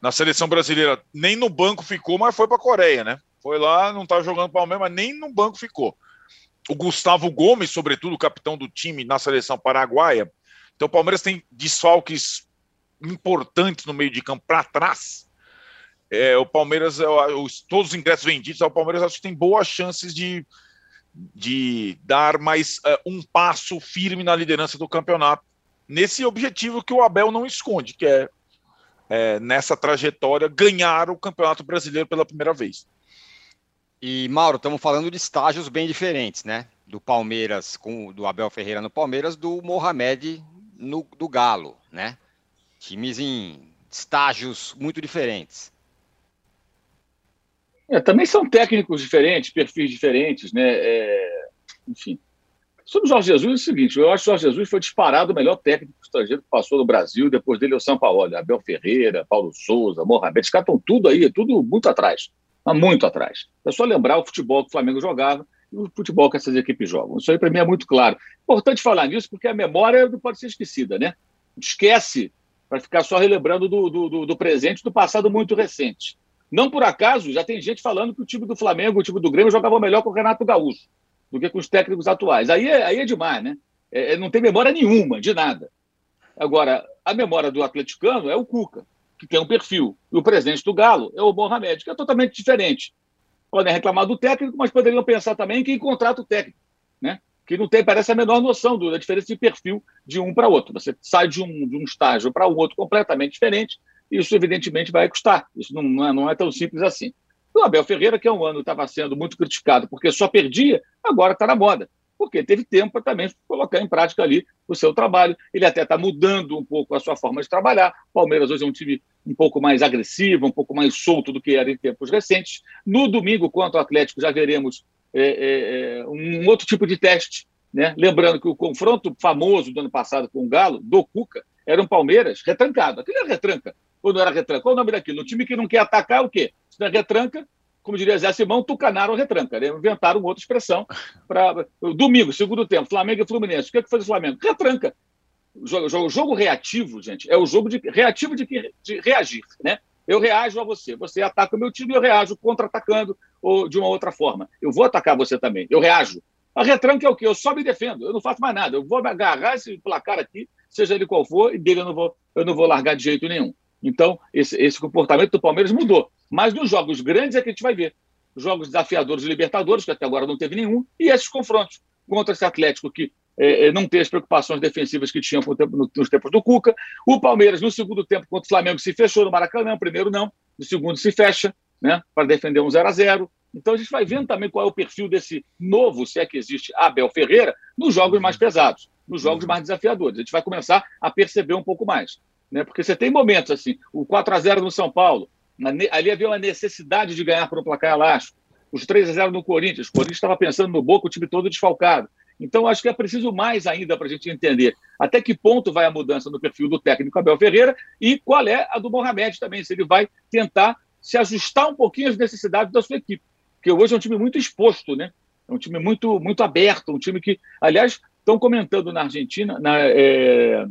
na seleção brasileira nem no banco ficou, mas foi para a Coreia, né? Foi lá, não estava jogando Palmeiras, mas nem no banco ficou. O Gustavo Gomes, sobretudo, capitão do time na seleção paraguaia. Então o Palmeiras tem desfalques importantes no meio de campo para trás. É, o Palmeiras, os, todos os ingressos vendidos, o Palmeiras acho que tem boas chances de, de dar mais uh, um passo firme na liderança do campeonato. Nesse objetivo que o Abel não esconde, que é é, nessa trajetória, ganhar o Campeonato Brasileiro pela primeira vez. E, Mauro, estamos falando de estágios bem diferentes, né? Do Palmeiras, com do Abel Ferreira no Palmeiras, do Mohamed no, do Galo, né? Times em estágios muito diferentes. É, também são técnicos diferentes, perfis diferentes, né? É, enfim. Sobre o Jorge Jesus, é o seguinte: eu acho que o Jorge Jesus foi disparado o melhor técnico estrangeiro que passou no Brasil. Depois dele é o São Paulo, Abel Ferreira, Paulo Souza, Mohamed. Os caras estão tudo aí, tudo muito atrás. Muito atrás. É só lembrar o futebol que o Flamengo jogava e o futebol que essas equipes jogam. Isso aí, para mim, é muito claro. Importante falar nisso, porque a memória não pode ser esquecida, né? Esquece para ficar só relembrando do, do, do presente do passado muito recente. Não por acaso, já tem gente falando que o time do Flamengo, o time do Grêmio, jogava melhor com o Renato Gaúcho do que com os técnicos atuais. Aí é, aí é demais, né? É, é, não tem memória nenhuma de nada. Agora, a memória do atleticano é o Cuca, que tem um perfil. E o presidente do Galo é o Mohamed, que é totalmente diferente. Podem reclamar do técnico, mas poderiam pensar também em quem contrata o técnico, né? Que não tem, parece, a menor noção da diferença de perfil de um para outro. Você sai de um, de um estágio para o outro completamente diferente, isso, evidentemente, vai custar. Isso não, não, é, não é tão simples assim. O Abel Ferreira, que há um ano estava sendo muito criticado porque só perdia, agora está na moda, porque teve tempo para colocar em prática ali o seu trabalho. Ele até está mudando um pouco a sua forma de trabalhar. O Palmeiras hoje é um time um pouco mais agressivo, um pouco mais solto do que era em tempos recentes. No domingo, quanto ao Atlético, já veremos é, é, é, um outro tipo de teste. Né? Lembrando que o confronto famoso do ano passado com o Galo, do Cuca, era um Palmeiras retrancado. Aquilo era retranca. Ou não era retranca? Qual o nome daquilo? Um time que não quer atacar é o quê? Se não é retranca, como diria Zé Simão, tucanaram retranca. Né? Inventaram outra expressão. para Domingo, segundo tempo, Flamengo e Fluminense. O que, é que fez o Flamengo? Retranca. O jogo, o jogo, reativo, gente, é o jogo de reativo de, de reagir. Né? Eu reajo a você. Você ataca o meu time eu reajo contra-atacando ou de uma outra forma. Eu vou atacar você também. Eu reajo. A retranca é o quê? Eu só me defendo. Eu não faço mais nada. Eu vou agarrar esse placar aqui, seja ele qual for, e dele eu não vou, eu não vou largar de jeito nenhum. Então, esse, esse comportamento do Palmeiras mudou. Mas nos jogos grandes é que a gente vai ver. Os jogos desafiadores de Libertadores, que até agora não teve nenhum, e esses confrontos contra esse Atlético que é, é não tem as preocupações defensivas que tinha nos tempos do Cuca. O Palmeiras, no segundo tempo, contra o Flamengo, se fechou no Maracanã, primeiro não, no segundo se fecha, né, para defender um 0 a 0 Então a gente vai vendo também qual é o perfil desse novo, se é que existe, Abel Ferreira, nos jogos mais pesados, nos jogos mais desafiadores. A gente vai começar a perceber um pouco mais né? Porque você tem momentos assim, o 4 a 0 no São Paulo, ali havia uma necessidade de ganhar por um placar elástico. Os 3 a 0 no Corinthians, o Corinthians estava pensando no Boca, o time todo desfalcado. Então, acho que é preciso mais ainda para a gente entender até que ponto vai a mudança no perfil do técnico Abel Ferreira e qual é a do Mohamed também, se ele vai tentar se ajustar um pouquinho às necessidades da sua equipe. Porque hoje é um time muito exposto, né? É um time muito, muito aberto, um time que, aliás, estão comentando na Argentina, na, é,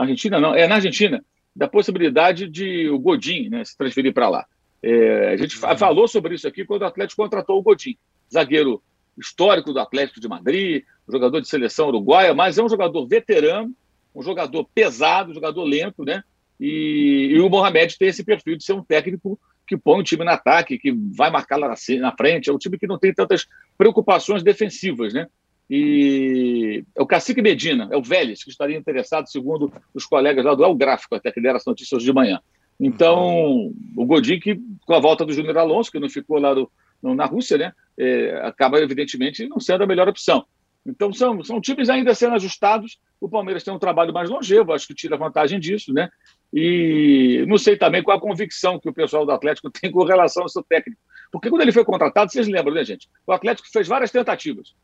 na Argentina não, é na Argentina, da possibilidade de o Godin né, se transferir para lá. É, a gente falou sobre isso aqui quando o Atlético contratou o Godin, zagueiro histórico do Atlético de Madrid, jogador de seleção uruguaia, mas é um jogador veterano, um jogador pesado, um jogador lento, né? E, e, o Mohamed tem esse perfil de ser um técnico que põe o time no ataque, que vai marcar lá na, frente. É um time que não tem tantas preocupações defensivas, né? E é o Cacique Medina, é o Vélez, que estaria interessado, segundo os colegas lá do El Gráfico, até que deram as notícias de manhã. Então, o Godin, que com a volta do Júnior Alonso, que não ficou lá no, no, na Rússia, né, é, acaba, evidentemente, não sendo a melhor opção. Então, são, são times ainda sendo ajustados. O Palmeiras tem um trabalho mais longevo, acho que tira vantagem disso, né? E não sei também qual a convicção que o pessoal do Atlético tem com relação ao seu técnico. Porque quando ele foi contratado, vocês lembram, né, gente? O Atlético fez várias tentativas.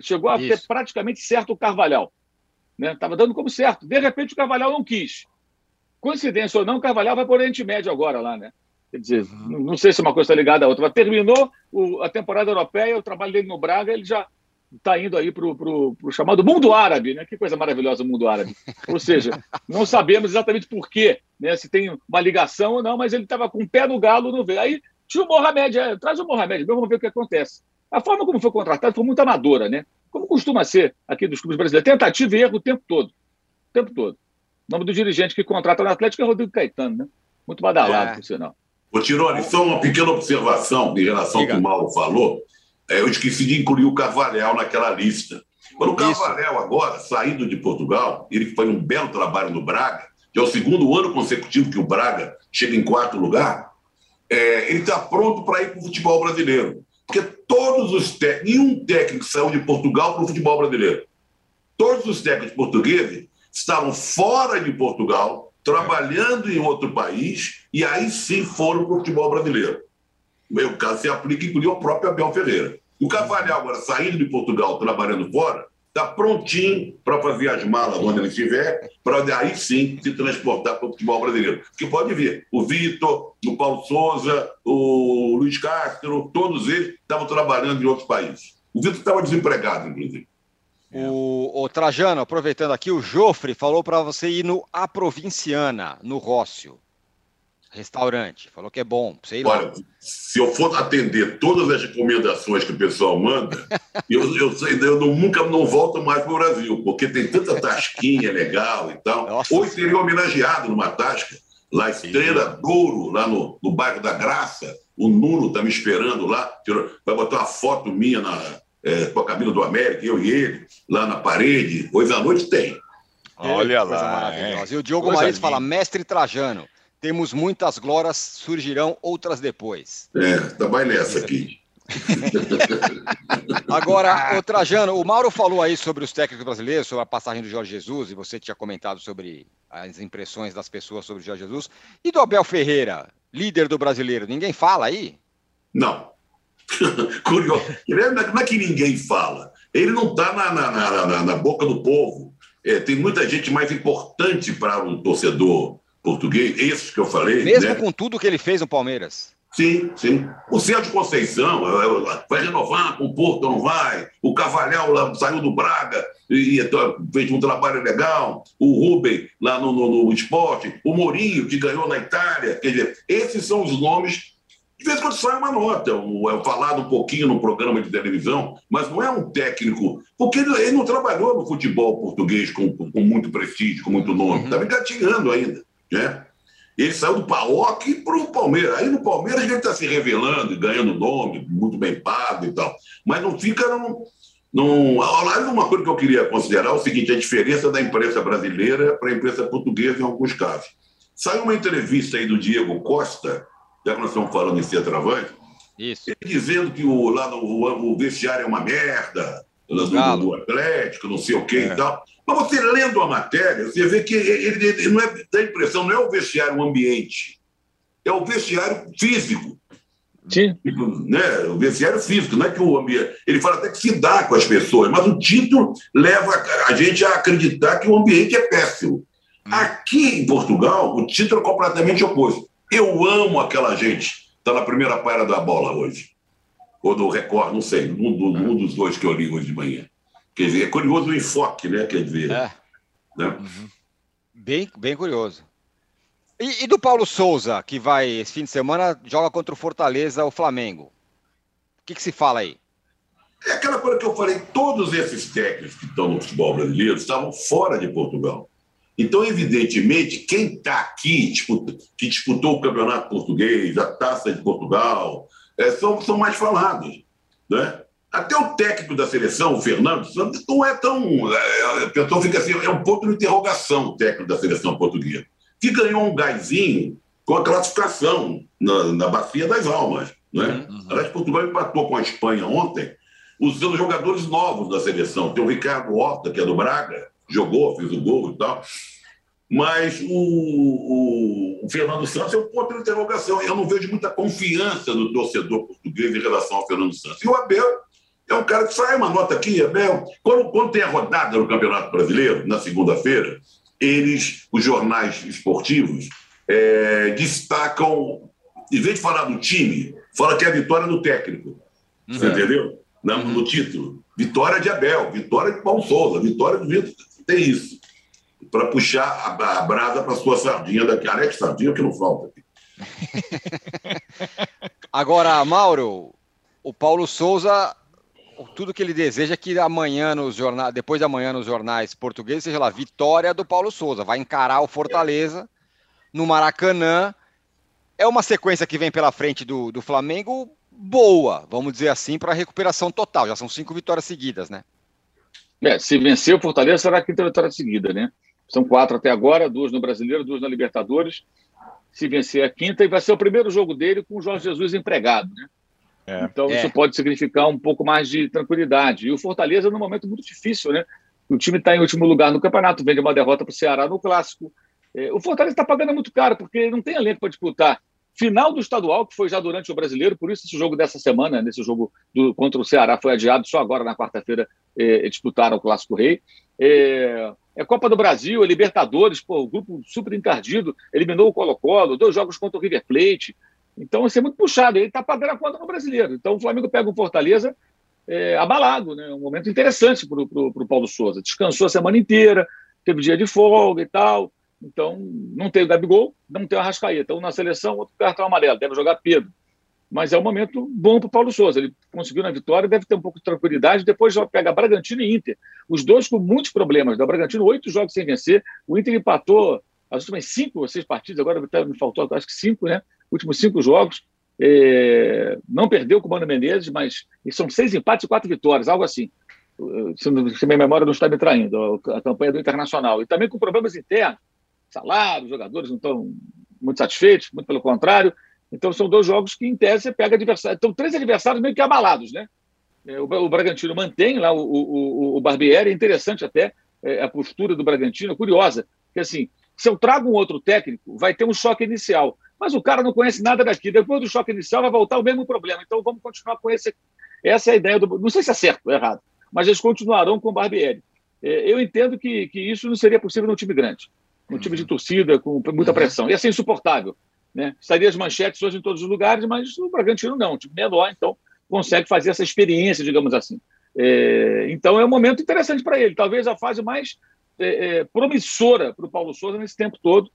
Chegou a Isso. ter praticamente certo o Carvalhal. Estava né? dando como certo. De repente, o Carvalhal não quis. Coincidência ou não, o Carvalhal vai para o Oriente Médio agora lá, né? Quer dizer, uhum. não sei se uma coisa está ligada à outra, mas terminou o, a temporada europeia, o trabalho dele no Braga, ele já está indo aí para o chamado mundo árabe, né? Que coisa maravilhosa o mundo árabe. Ou seja, não sabemos exatamente por quê, né? Se tem uma ligação ou não, mas ele estava com o pé no galo, não veio. Aí tinha o Mohamed, é, traz o Mohamed, vamos ver o que acontece. A forma como foi contratado foi muito amadora, né? Como costuma ser aqui dos clubes brasileiros. Tentativa e erro o tempo todo. O tempo todo. O nome do dirigente que contrata no Atlético é Rodrigo Caetano, né? Muito badalado, é. por sinal. Ô, Tirone, só uma pequena observação em relação ao que o Mauro falou. É, eu esqueci de incluir o Carvalhal naquela lista. Mas o Carvalhal, agora, saindo de Portugal, ele faz um belo trabalho no Braga, que é o segundo ano consecutivo que o Braga chega em quarto lugar, é, ele está pronto para ir para o futebol brasileiro. Porque todos os técnicos, nenhum técnico saiu de Portugal para o futebol brasileiro. Todos os técnicos portugueses estavam fora de Portugal, trabalhando em outro país, e aí sim foram para o futebol brasileiro. O meu caso se aplica, inclusive, ao próprio Abel Ferreira. O Carvalhal, agora saindo de Portugal, trabalhando fora, está prontinho para fazer as malas onde ele estiver, para aí sim se transportar para o futebol brasileiro. Porque pode ver, o Vitor, o Paulo Souza, o Luiz Castro, todos eles estavam trabalhando em outros países. O Vitor estava desempregado, inclusive. O, o, Trajano, aproveitando aqui, o Jofre falou para você ir no A Provinciana, no Rócio restaurante. Falou que é bom. Sei Olha, lá. se eu for atender todas as recomendações que o pessoal manda, eu, eu, eu nunca não volto mais para o Brasil, porque tem tanta tasquinha legal e tal. Nossa, Hoje seria homenageado numa tasca, lá Estrela Douro, lá no, no bairro da Graça. O Nuno está me esperando lá, vai botar uma foto minha na, é, com a Camila do América, eu e ele, lá na parede. Hoje à noite tem. Olha lá. É. E o Diogo Marins fala, mestre Trajano. Temos muitas glórias, surgirão outras depois. É, tá mais nessa aqui. Agora, o Trajano, o Mauro falou aí sobre os técnicos brasileiros, sobre a passagem do Jorge Jesus, e você tinha comentado sobre as impressões das pessoas sobre o Jorge Jesus. E do Abel Ferreira, líder do brasileiro, ninguém fala aí? Não. Curioso. Não é que ninguém fala. Ele não está na, na, na, na, boca do povo. É, tem muita gente mais importante para o torcedor português, esses que eu falei. Mesmo né? com tudo que ele fez no Palmeiras. Sim, sim. O Sérgio Conceição vai renovar com o Porto, não vai. O Cavalhal saiu do Braga e, e fez um trabalho legal. O Rubem lá no, no, no, esporte. O Mourinho, que ganhou na Itália. Quer dizer, esses são os nomes. De vez em quando sai uma nota, é falado um pouquinho no programa de televisão, mas não é um técnico, porque ele, ele não trabalhou no futebol português com, com muito prestígio, com muito nome, estava uhum. engatinhando ainda. Né? Ele saiu do PAOC para o Palmeiras. Aí no Palmeiras ele está se revelando, ganhando nome, muito bem pago e tal. Mas não fica. Não, não... Aliás, uma coisa que eu queria considerar é o seguinte: a diferença da imprensa brasileira para a imprensa portuguesa em alguns casos. Saiu uma entrevista aí do Diego Costa, já que nós estamos falando em centroavante, Isso. ele dizendo que o, lá no, o vestiário é uma merda, do, do, Atlético, não sei o quê é. e tal. Mas você lendo a matéria, você vê que ele, ele não é, dá a impressão, não é o vestiário o ambiente, é o vestiário físico. Sim. Tipo, né? O vestiário físico, não é que o ambiente. Ele fala até que se dá com as pessoas, mas o título leva a gente a acreditar que o ambiente é péssimo. Hum. Aqui em Portugal, o título é completamente oposto. Eu amo aquela gente. Está na primeira paira da bola hoje. Ou do Record, não sei, um, do, um dos dois que eu li hoje de manhã. Quer dizer, é curioso o enfoque, né? Quer dizer. É. Né? Uhum. Bem, bem curioso. E, e, do Paulo Souza, que vai esse fim de semana, joga contra o Fortaleza, o Flamengo. O que, que se fala aí? É aquela coisa que eu falei, todos esses técnicos que estão no futebol brasileiro estavam fora de Portugal. Então, evidentemente, quem está aqui, que disputou o Campeonato Português, a Taça de Portugal, é, são, são mais falados. Né? Até o técnico da seleção, o Fernando Santos, não é tão. É, a pessoa fica assim, é um ponto de interrogação o técnico da seleção portuguesa, que ganhou um gásinho com a classificação na, na Bacia das Almas. Né? Uhum. Aliás, Portugal empatou com a Espanha ontem, usando jogadores novos da seleção. Tem o Ricardo Horta, que é do Braga, jogou, fez o gol e tal. Mas o, o, o, Fernando Santos é um ponto de interrogação. Eu não vejo muita confiança do torcedor português em relação ao Fernando Santos. E o Abel é um cara que sai uma nota aqui, Abel. Quando, quando tem a rodada no Campeonato Brasileiro, na segunda-feira, eles, os jornais esportivos, é, destacam, em vez de falar do time, fala que é a vitória do técnico. Uhum. Você entendeu? No, no título. Vitória de Abel, vitória de Paulo Souza, vitória de Vitor tem isso. Para puxar a, a brasa para sua sardinha daqui. Alex Sardinha que não falta aqui. Agora, Mauro, o Paulo Souza, tudo que ele deseja é que amanhã nos jornais, depois de amanhã nos jornais portugueses, seja lá, vitória do Paulo Souza. Vai encarar o Fortaleza no Maracanã. É uma sequência que vem pela frente do, do Flamengo boa, vamos dizer assim, para a recuperação total. Já são cinco vitórias seguidas, né? É, se vencer o Fortaleza, será a quinta vitória seguida, né? São quatro até agora, duas no Brasileiro, duas na Libertadores. Se vencer a quinta, e vai ser o primeiro jogo dele com o Jorge Jesus empregado, né? É. Então, é. isso pode significar um pouco mais de tranquilidade. E o Fortaleza, num momento muito difícil, né? O time está em último lugar no campeonato, vende uma derrota para o Ceará no Clássico. É, o Fortaleza está pagando muito caro, porque não tem elenco para disputar. Final do estadual, que foi já durante o brasileiro, por isso esse jogo dessa semana, nesse jogo do, contra o Ceará, foi adiado só agora na quarta-feira é, disputaram o Clássico Rei. É, é, Copa do Brasil, é Libertadores, pô, o grupo super encardido, eliminou o Colo-Colo, dois jogos contra o River Plate. Então, isso é muito puxado. Ele está pagando a conta no brasileiro. Então, o Flamengo pega o Fortaleza é, abalado, né? Um momento interessante para o Paulo Souza. Descansou a semana inteira, teve dia de folga e tal. Então, não tem o Gabigol, não tem o Arrascaeta. Um na seleção, outro cartão amarelo, deve jogar Pedro. Mas é um momento bom para o Paulo Souza. Ele conseguiu na vitória, deve ter um pouco de tranquilidade. Depois já pega Bragantino e Inter. Os dois com muitos problemas. Da Bragantino, oito jogos sem vencer. O Inter empatou as últimas cinco ou seis partidas, agora me faltou acho que cinco, né? Últimos cinco jogos. É... não perdeu com o Mano Menezes, mas são seis empates e quatro vitórias, algo assim. Se, se minha memória não está me traindo, a campanha do Internacional. E também com problemas internos salário, os jogadores não estão muito satisfeitos, muito pelo contrário. Então, são dois jogos que, em tese, você pega adversários. Então, três adversários meio que abalados, né? É, o, Bragantino mantém lá o, o, o Barbieri, é interessante até é, a postura do Bragantino, curiosa, que assim, se eu trago um outro técnico, vai ter um choque inicial, mas o cara não conhece nada daqui, depois do choque inicial vai voltar o mesmo problema, então vamos continuar com esse, essa é a ideia do, não sei se é certo ou errado, mas eles continuarão com o Barbieri. É, eu entendo que, que isso não seria possível num time grande um time de torcida com muita uhum. pressão. Ia ser insuportável. Né? Estaria as manchetes hoje em todos os lugares, mas o Bragantino não, time menor, então consegue fazer essa experiência, digamos assim. É, então é um momento interessante para ele, talvez a fase mais é, é, promissora para o Paulo Souza nesse tempo todo,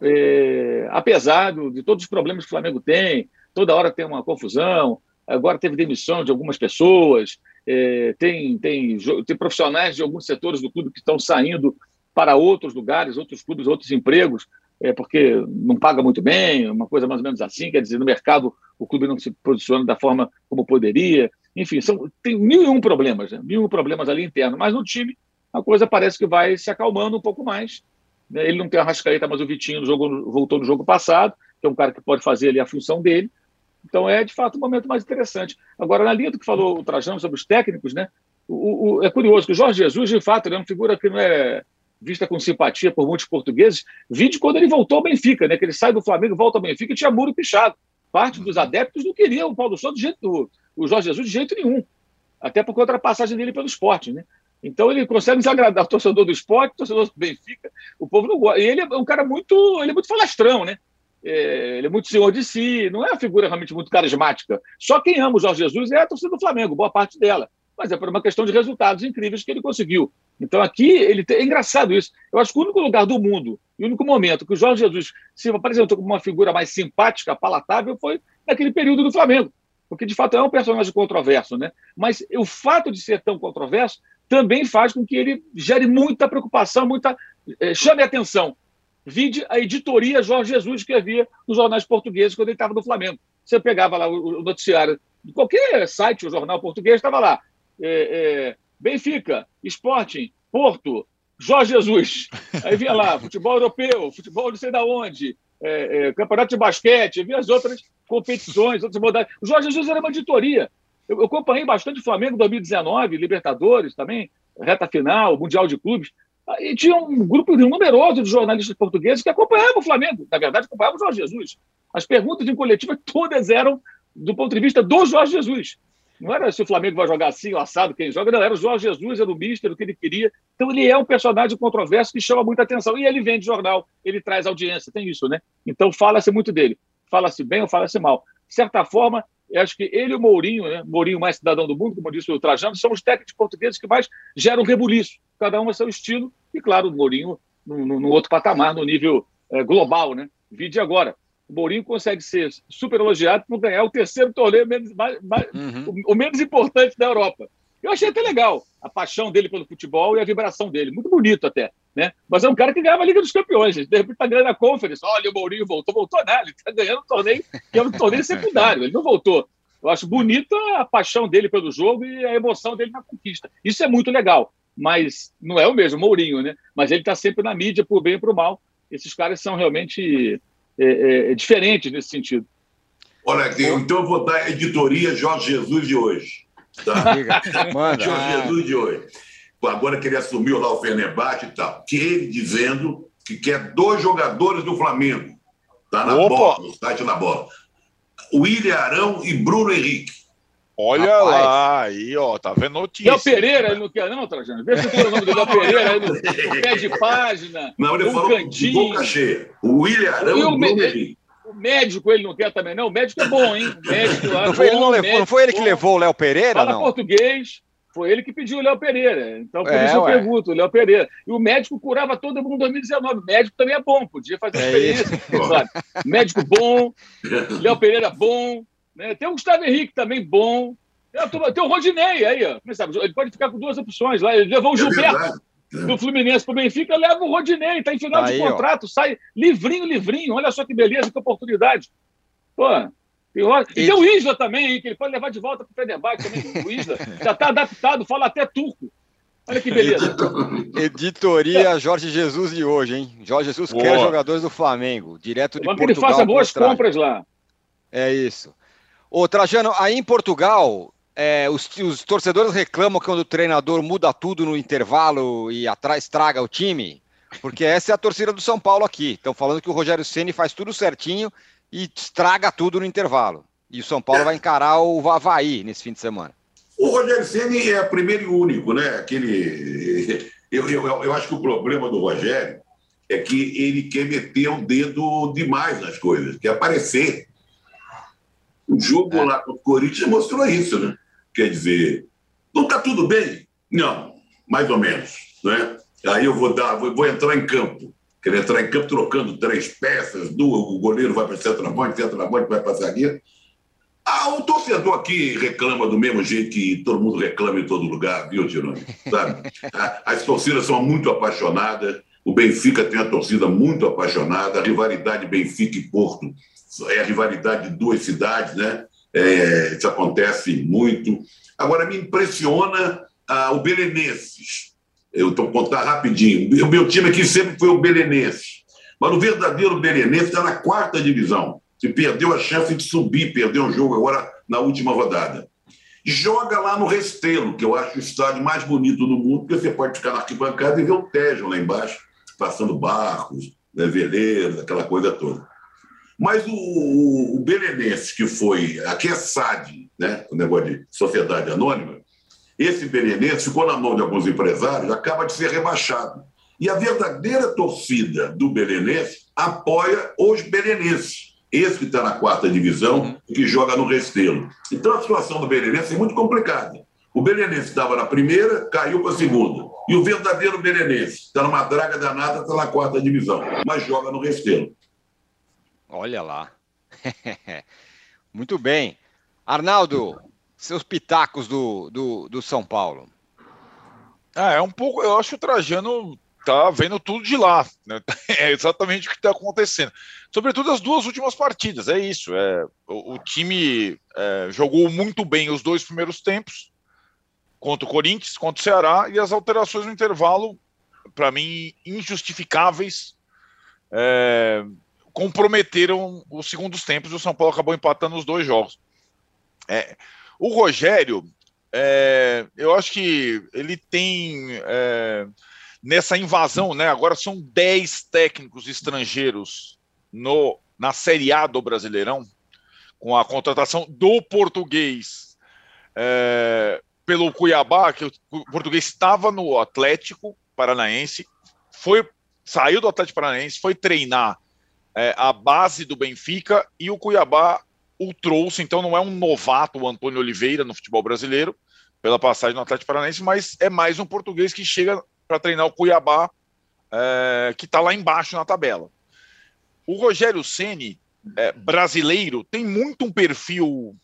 é, apesar do, de todos os problemas que o Flamengo tem, toda hora tem uma confusão, agora teve demissão de algumas pessoas, é, tem, tem, tem profissionais de alguns setores do clube que estão saindo para outros lugares, outros clubes, outros empregos, é, porque não paga muito bem, uma coisa mais ou menos assim, quer dizer, no mercado o clube não se posiciona da forma como poderia. Enfim, são, tem mil e um problemas, né? mil e um problemas ali internos, mas no time a coisa parece que vai se acalmando um pouco mais. Né? Ele não tem a Rascaeta, mas o Vitinho jogo, voltou no jogo passado, que é um cara que pode fazer ali a função dele. Então é, de fato, um momento mais interessante. Agora, na linha do que falou o Trajano sobre os técnicos, né? O, o, é curioso que o Jorge Jesus, de fato, ele é uma figura que não é vista com simpatia por muitos portugueses, vide quando ele voltou ao Benfica, né? Que ele sai do Flamengo, volta ao Benfica e tinha muro pichado. Parte dos adeptos não queriam o Paulo Souza de jeito, o, o Jorge Jesus de jeito nenhum. Até por conta da passagem dele pelo esporte, né? Então ele consegue desagradar o torcedor do esporte, o torcedor do Benfica, o povo não gosta. E ele é um cara muito, ele é muito falastrão, né? É, ele é muito senhor de si, não é uma figura realmente muito carismática. Só quem ama o Jorge Jesus é a torcida do Flamengo, boa parte dela. Mas é por uma questão de resultados incríveis que ele conseguiu. Então aqui ele tem... é engraçado isso. Eu acho que o único lugar do mundo, e o único momento que o Jorge Jesus se apresentou como uma figura mais simpática, palatável, foi naquele período do Flamengo. Porque de fato é um personagem controverso, né? Mas o fato de ser tão controverso também faz com que ele gere muita preocupação, muita eh, chame atenção. Vide a editoria Jorge Jesus que havia nos jornais portugueses quando ele estava no Flamengo. Você pegava lá o noticiário de qualquer site, o jornal português, estava lá. É, é, Benfica, Sporting, Porto, Jorge Jesus. Aí vinha lá, futebol europeu, futebol não sei da onde, é, é, campeonato de basquete, vinha as outras competições, outras modalidades. O Jorge Jesus era uma editoria. Eu, eu acompanhei bastante o Flamengo 2019, Libertadores também, reta final, Mundial de Clubes. E tinha um grupo numeroso de jornalistas portugueses que acompanhavam o Flamengo. Na verdade, acompanhavam o Jorge Jesus. As perguntas em coletiva todas eram do ponto de vista do Jorge Jesus. Não era se o Flamengo vai jogar assim ou assado, quem joga, não. Era o Jorge Jesus, era o mister, o que ele queria. Então ele é um personagem controverso que chama muita atenção. E ele vende jornal, ele traz audiência, tem isso, né? Então fala-se muito dele. Fala-se bem ou fala-se mal. De certa forma, eu acho que ele e o Mourinho, né? Mourinho mais cidadão do mundo, como disse o Trajano, são os técnicos portugueses que mais geram rebuliço. Cada um a seu estilo. E, claro, o Mourinho no, outro patamar, no nível é, global, né? Vide agora o Mourinho consegue ser super elogiado por ganhar o terceiro torneio menos, mais, mais, uhum. o, o, menos importante da Europa. Eu achei até legal a paixão dele pelo futebol e a vibração dele. Muito bonito até. Né? Mas é um cara que ganhava a Liga dos Campeões. De repente está ganhando a Conference. Olha, o Mourinho voltou. Voltou nada. Ele está ganhando um torneio que é um torneio secundário. Ele não voltou. Eu acho bonita a paixão dele pelo jogo e a emoção dele na conquista. Isso é muito legal. Mas não é o mesmo, Mourinho, né? Mas ele está sempre na mídia, por bem e por mal. Esses caras são realmente é, é, é diferente nesse sentido. Olha, então eu vou dar a editoria Jorge Jesus de hoje. Tá? Manda. Jorge Jesus de hoje. Agora que ele assumiu lá o Fenerbahçe e tal, que ele dizendo que quer dois jogadores do Flamengo. Tá na Opa. bola, no site na bola. William Arão e Bruno Henrique. Olha Rapaz. lá, aí, ó, tá vendo notícia. Léo Pereira, ele não quer, não, Trajano? Vê se tem o nome do Léo Pereira aí no pé de página. Não, ele um falou cantinho. boca cheia. O William Arão e o Bruno O médico ele não quer também, não. O médico é bom, hein? O médico lá. Não foi, ele, não levou, não foi ele que levou o Léo Pereira, fala não? português. Foi ele que pediu o Léo Pereira. Então, por é, isso eu ué. pergunto, o Léo Pereira. E o médico curava todo mundo em 2019. O médico também é bom, podia fazer é experiência. Sabe? Médico bom, Léo Pereira bom. Né? Tem o Gustavo Henrique também bom. Tem o Rodinei aí, ó. Ele pode ficar com duas opções lá. Ele levou o é Gilberto do Fluminense para o Benfica, leva o Rodinei, está em final aí, de contrato, ó. sai livrinho, livrinho. Olha só que beleza, que oportunidade. Pô, tem hora... E tem o Isla também, hein, que ele pode levar de volta para o Fenerbahçe também. O Isla já está adaptado, fala até turco. Olha que beleza. Editoria Jorge Jesus de hoje, hein? Jorge Jesus Boa. quer jogadores do Flamengo, direto de Vamos Portugal. que ele faça boas compras lá. É isso. Ô, Trajano, aí em Portugal, é, os, os, torcedores reclamam quando o treinador muda tudo no intervalo e atrás estraga o time, porque essa é a torcida do São Paulo aqui. Estão falando que o Rogério Ceni faz tudo certinho e estraga tudo no intervalo. E o São Paulo é. vai encarar o Havaí nesse fim de semana. O Rogério Ceni é primeiro e único, né? Aquele. Eu, eu, eu acho que o problema do Rogério é que ele quer meter o dedo demais nas coisas, quer aparecer. O jogo é. lá com o Corinthians mostrou isso, né? Quer dizer, não está tudo bem? Não, mais ou menos. Né? Aí eu vou dar, vou, vou entrar em campo. Querer entrar em campo trocando três peças, duas, o goleiro vai para o centroavante, centroavante vai para a zagueira. Ah, o torcedor aqui reclama do mesmo jeito que todo mundo reclama em todo lugar, viu, Tirone? Sabe? As torcidas são muito apaixonadas, o Benfica tem a torcida muito apaixonada, a rivalidade Benfica e Porto é a rivalidade de duas cidades, né? É, isso acontece muito. Agora, me impressiona ah, o Belenenses. Eu estou contar rapidinho. O meu time aqui sempre foi o Belenenses. Mas o verdadeiro Belenenses está na quarta divisão. Se perdeu a chance de subir, perdeu o jogo agora na última rodada. Joga lá no Restelo, que eu acho o estádio mais bonito do mundo, porque você pode ficar na arquibancada e ver o Tejo lá embaixo, passando barcos, né, veleiros, aquela coisa toda. Mas o, o Belenenses, que foi. Aqui é SAD, né? o negócio de sociedade anônima. Esse Belenenses ficou na mão de alguns empresários, acaba de ser rebaixado. E a verdadeira torcida do Belenenses apoia os belenenses. Esse que está na quarta divisão e que joga no Restelo. Então a situação do Belenenses é muito complicada. O Belenense estava na primeira, caiu para a segunda. E o verdadeiro Belenense está numa draga danada, está na quarta divisão, mas joga no Restelo. Olha lá. Muito bem. Arnaldo, seus pitacos do, do, do São Paulo. Ah, é um pouco. Eu acho que o Trajano tá vendo tudo de lá. Né? É exatamente o que está acontecendo. Sobretudo as duas últimas partidas, é isso. É, o, o time é, jogou muito bem os dois primeiros tempos, contra o Corinthians, contra o Ceará, e as alterações no intervalo, para mim, injustificáveis, é, comprometeram os segundos tempos e o São Paulo acabou empatando os dois jogos. É, o Rogério, é, eu acho que ele tem é, nessa invasão, né? Agora são 10 técnicos estrangeiros no, na Série A do Brasileirão, com a contratação do português é, pelo Cuiabá, que o português estava no Atlético Paranaense, foi saiu do Atlético Paranaense, foi treinar é, a base do Benfica e o Cuiabá o trouxe, então não é um novato o Antônio Oliveira no futebol brasileiro, pela passagem no Atlético Paranaense, mas é mais um português que chega para treinar o Cuiabá, é, que está lá embaixo na tabela. O Rogério Ceni, é, brasileiro, tem muito um perfil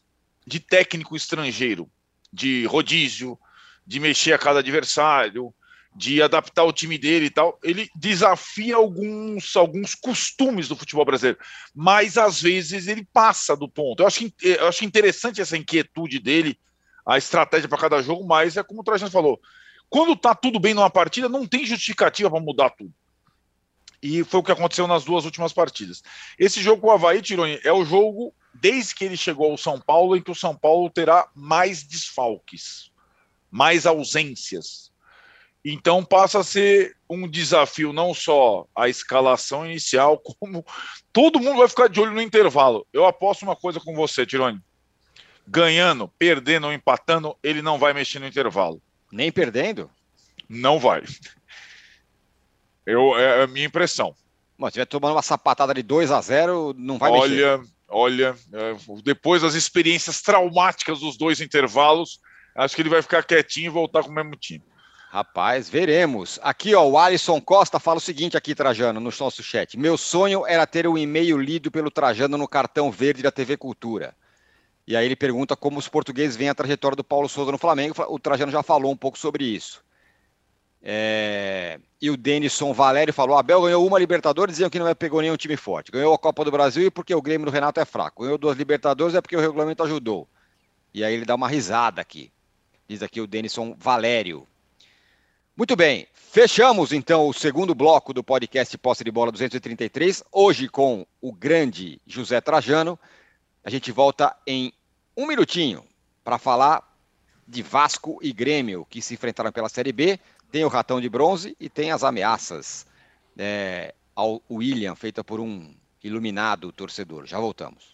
de técnico estrangeiro, de rodízio, de mexer a cada adversário, de adaptar o time dele e tal. Ele desafia alguns, alguns costumes do futebol brasileiro, mas às vezes ele passa do ponto. Eu acho, eu acho interessante essa inquietude dele, a estratégia para cada jogo, mas é como o Trajano falou: quando tá tudo bem numa partida, não tem justificativa para mudar tudo. E foi o que aconteceu nas duas últimas partidas. Esse jogo com o Havaí, Tironi, é o jogo, desde que ele chegou ao São Paulo, em que o São Paulo terá mais desfalques, mais ausências. Então passa a ser um desafio não só a escalação inicial, como todo mundo vai ficar de olho no intervalo. Eu aposto uma coisa com você, Tironi. Ganhando, perdendo ou empatando, ele não vai mexer no intervalo. Nem perdendo? Não vai. Eu, é a minha impressão. Mas se tiver tomando uma sapatada de 2 a 0 não vai olha, mexer. Olha, é, depois das experiências traumáticas dos dois intervalos, acho que ele vai ficar quietinho e voltar com o mesmo time. Rapaz, veremos. Aqui, ó, o Alisson Costa fala o seguinte aqui, Trajano, no nosso chat. Meu sonho era ter um e-mail lido pelo Trajano no cartão verde da TV Cultura. E aí ele pergunta como os portugueses veem a trajetória do Paulo Souza no Flamengo. O Trajano já falou um pouco sobre isso. É... E o Denison Valério falou: Abel ganhou uma Libertadores, diziam que não pegou nenhum time forte. Ganhou a Copa do Brasil e porque o Grêmio do Renato é fraco. Ganhou duas Libertadores é porque o regulamento ajudou. E aí ele dá uma risada aqui. Diz aqui o Denison Valério. Muito bem, fechamos então o segundo bloco do podcast Posse de Bola 233, hoje com o grande José Trajano. A gente volta em um minutinho para falar de Vasco e Grêmio, que se enfrentaram pela Série B. Tem o ratão de bronze e tem as ameaças é, ao William, feita por um iluminado torcedor. Já voltamos.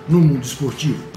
no mundo esportivo.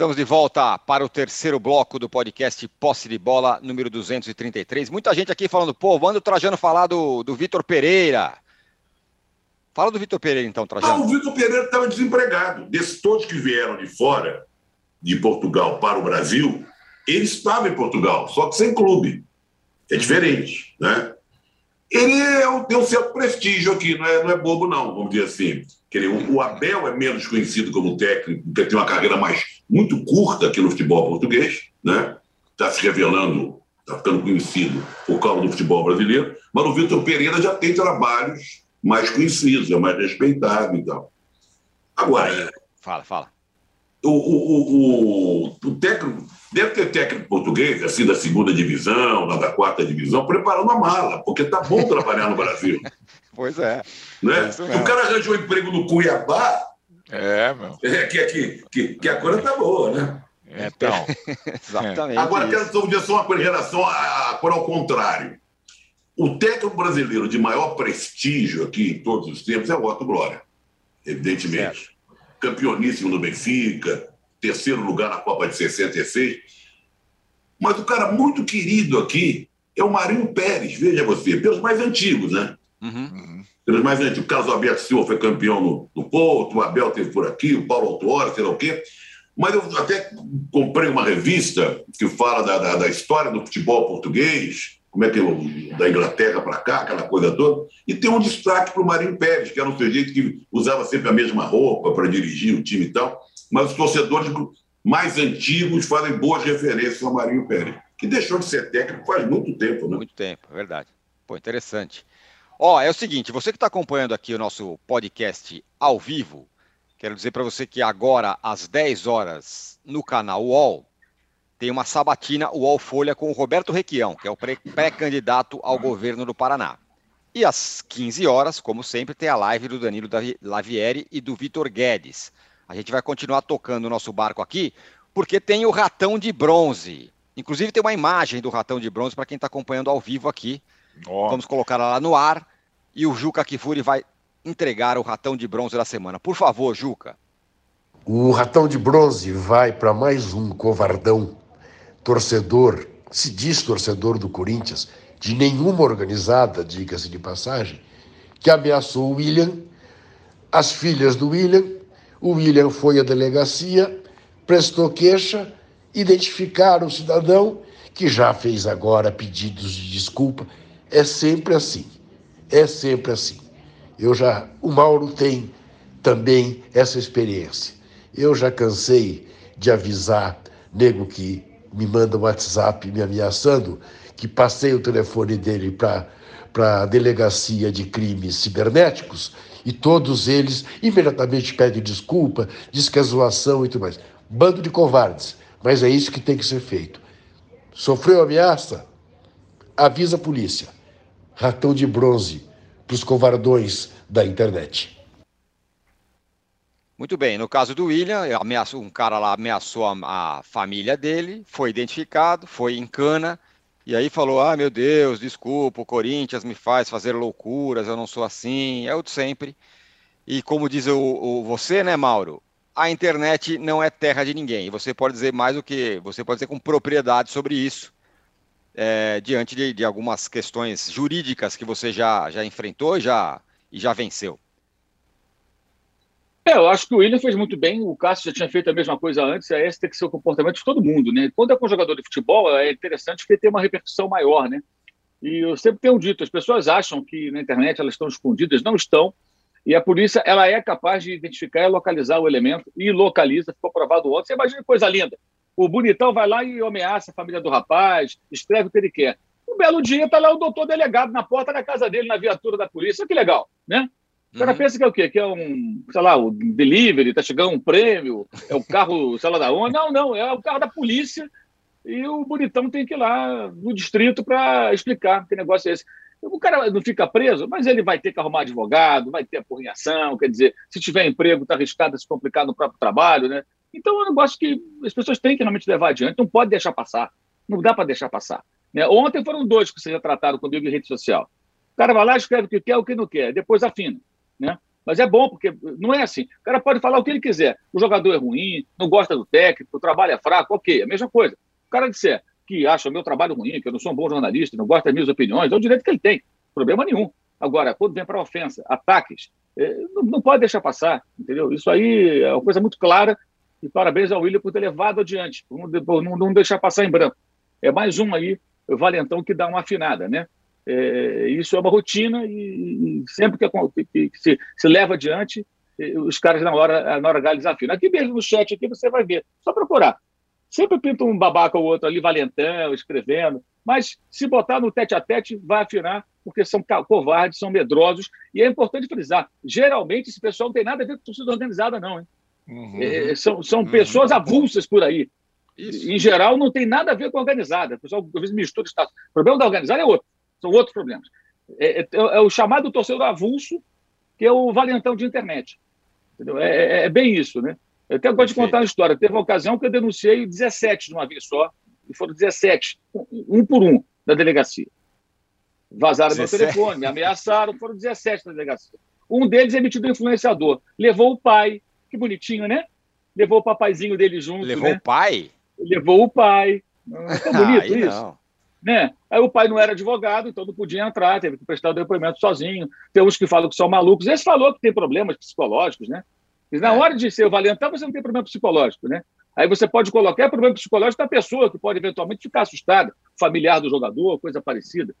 Estamos de volta para o terceiro bloco do podcast Posse de Bola, número 233. Muita gente aqui falando, pô, manda o Trajano falar do, do Vitor Pereira. Fala do Vitor Pereira, então, Trajano. Ah, o Vitor Pereira estava desempregado. Desses todos que vieram de fora, de Portugal para o Brasil, ele estava em Portugal, só que sem clube. É diferente, né? ele é, tem um certo prestígio aqui, não é, não é bobo, não, vamos dizer assim. O, o Abel é menos conhecido como técnico, porque tem uma carreira mais muito curta aqui no futebol português, né? Está se revelando, está ficando conhecido por causa do futebol brasileiro, mas o Vitor Pereira já tem trabalhos mais conhecidos, é mais respeitado e tal. Agora. Fala, fala. O, o, o, o, técnico, deve ter técnico português, assim, da segunda divisão, da quarta divisão, preparando a mala, porque tá bom trabalhar no Brasil. Pois é. Né? É o cara arranjou um emprego no Cuiabá. É, meu. É, que, que, que, que a coisa tá boa, né? Então. Exatamente. Agora, isso. quero dizer só uma coisa em relação a, a, ao contrário. O técnico brasileiro de maior prestígio aqui em todos os tempos é o Otto Glória, evidentemente. Certo. Campeoníssimo no Benfica, terceiro lugar na Copa de 66. Mas o cara muito querido aqui é o Marinho Pérez, veja você, pelos mais antigos, né? Uhum. Pelos mais antigos. O Carlos Alberto Silva foi campeão no, no Porto, o Abel teve por aqui, o Paulo Autuori, sei lá o quê. Mas eu até comprei uma revista que fala da, da, da história do futebol português, como é que eu, da Inglaterra para cá, aquela coisa toda, e tem um destaque para o Marinho Pérez, que era um sujeito que usava sempre a mesma roupa para dirigir o time e tal, mas os torcedores mais antigos fazem boas referências ao Marinho Pérez, que deixou de ser técnico faz muito tempo, né? Muito tempo, é verdade. Pô, interessante. Ó, é o seguinte, você que está acompanhando aqui o nosso podcast ao vivo, quero dizer para você que agora, às 10 horas, no canal UOL, tem uma sabatina UOL Folha com o Roberto Requião, que é o pré-candidato ao governo do Paraná. E às 15 horas, como sempre, tem a live do Danilo Lavieri e do Vitor Guedes. A gente vai continuar tocando o nosso barco aqui, porque tem o ratão de bronze. Inclusive tem uma imagem do ratão de bronze para quem está acompanhando ao vivo aqui. Oh. Vamos colocar lá no ar e o Juca Kifuri vai entregar o ratão de bronze da semana. Por favor, Juca. O ratão de bronze vai para mais um covardão torcedor, se diz torcedor do Corinthians, de nenhuma organizada, diga-se de passagem, que ameaçou o William, as filhas do William. O William foi à delegacia, prestou queixa, identificaram o cidadão, que já fez agora pedidos de desculpa. É sempre assim. É sempre assim. Eu já, o Mauro tem também essa experiência. Eu já cansei de avisar nego que me manda um WhatsApp me ameaçando, que passei o telefone dele para a delegacia de crimes cibernéticos e todos eles imediatamente pedem desculpa, diz que é zoação e tudo mais. Bando de covardes, mas é isso que tem que ser feito. Sofreu ameaça? Avisa a polícia. Ratão de bronze para os covardões da internet. Muito bem, no caso do William, um cara lá ameaçou a, a, família dele, foi identificado, foi em cana, e aí falou: Ah, meu Deus, desculpa, o Corinthians me faz fazer loucuras, eu não sou assim, é o de sempre. E como diz o, o, você, né, Mauro? A internet não é terra de ninguém. E você pode dizer mais do que. Você pode dizer com propriedade sobre isso, é, diante de, de, algumas questões jurídicas que você já, já enfrentou já, e já venceu. É, eu acho que o William fez muito bem, o Cássio já tinha feito a mesma coisa antes, é esse tem que ser o comportamento de todo mundo, né? Quando é com jogador de futebol, é interessante porque tem uma repercussão maior, né? E eu sempre tenho dito, as pessoas acham que na internet elas estão escondidas, não estão, e a polícia ela é capaz de identificar e localizar o elemento, e localiza, ficou provado ontem. Você imagina coisa linda. O bonitão vai lá e ameaça a família do rapaz, escreve o que ele quer. Um belo dia está lá o doutor delegado na porta da casa dele, na viatura da polícia. Que legal, né? O cara uhum. pensa que é o quê? Que é um, sei lá, o delivery, tá chegando um prêmio, é o carro, sei lá da onde. Não, não, é o carro da polícia e o bonitão tem que ir lá no distrito para explicar que negócio é esse. O cara não fica preso, mas ele vai ter que arrumar advogado, vai ter apurrinhação, quer dizer, se tiver emprego, está arriscado a se complicar no próprio trabalho, né? Então, é um negócio que as pessoas têm que realmente levar adiante, não pode deixar passar, não dá para deixar passar. Né? Ontem foram dois que vocês já trataram comigo em rede social. O cara vai lá, escreve o que quer, o que não quer, depois afina né? Mas é bom, porque não é assim. O cara pode falar o que ele quiser. O jogador é ruim, não gosta do técnico, o trabalho é fraco, ok, a mesma coisa. O cara disser que acha meu trabalho ruim, que eu não sou um bom jornalista, não gosta das minhas opiniões, é o direito que ele tem, problema nenhum. Agora, quando vem para ofensa, ataques, é, não, não, pode deixar passar, entendeu? Isso aí é uma coisa muito clara e parabéns ao William por ter levado adiante, por não, deixar passar em branco. É mais um aí, o valentão que dá uma afinada, né? É, isso é uma rotina e, e sempre que, que, que se, se, leva adiante, os caras na hora, na hora H desafiam. Aqui mesmo no chat aqui você vai ver, só procurar. Sempre pinta um babaca ou outro ali, valentão, escrevendo, mas se botar no tete a tete, vai afinar, porque são covardes, são medrosos, e é importante frisar, geralmente esse pessoal não tem nada a ver com torcida organizada, não, hein? Uhum. É, são são uhum. pessoas avulsas por aí. Isso. Em geral, não tem nada a ver com a organizada. O pessoal às vezes mistura status. O problema da organizada é outro. São outros problemas. É, é, é, o chamado torcedor avulso, que é o valentão de internet. É, é, é, bem isso, né? Eu até gosto de contar uma história. Teve uma ocasião que eu denunciei 17 de uma vez só, e foram 17, um por um, da delegacia. Vazaram 17. meu telefone, me ameaçaram, foram 17 da delegacia. Um deles é metido influenciador. Levou o pai, que bonitinho, né? Levou o papaizinho dele junto. Levou né? o pai? Levou o pai. É tão bonito Aí isso? Não. Né? Aí o pai não era advogado, então não podia entrar, teve que prestar o depoimento sozinho. Tem uns que falam que são malucos. Esse falou que tem problemas psicológicos, né? Mas na é. hora de ser o valentão, você não tem problema psicológico, né? Aí você pode colocar problema psicológico da pessoa, que pode eventualmente ficar assustada, familiar do jogador, coisa parecida.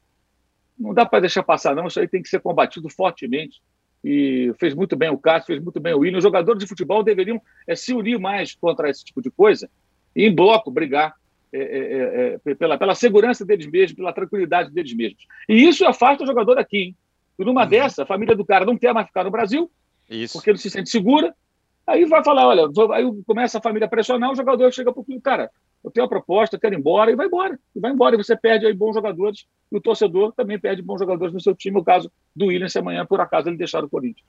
Não dá para deixar passar, não. Isso aí tem que ser combatido fortemente e fez muito bem o Cássio, fez muito bem o William. Os jogadores de futebol deveriam é, se unir mais contra esse tipo de coisa e, em bloco, brigar é, é, pela, pela segurança deles mesmos, pela tranquilidade deles mesmos. E isso afasta o jogador daqui. Hein? E numa uhum. dessa, a família do cara não quer mais ficar no Brasil, isso. porque ele se sente segura. Aí vai falar: olha, aí começa a família a pressionar, o jogador chega para o cara, eu tenho uma proposta, eu quero ir embora, e vai embora. E vai embora, e você perde aí bons jogadores, e o torcedor também perde bons jogadores no seu time. O caso do William, se amanhã, por acaso, ele deixar o Corinthians.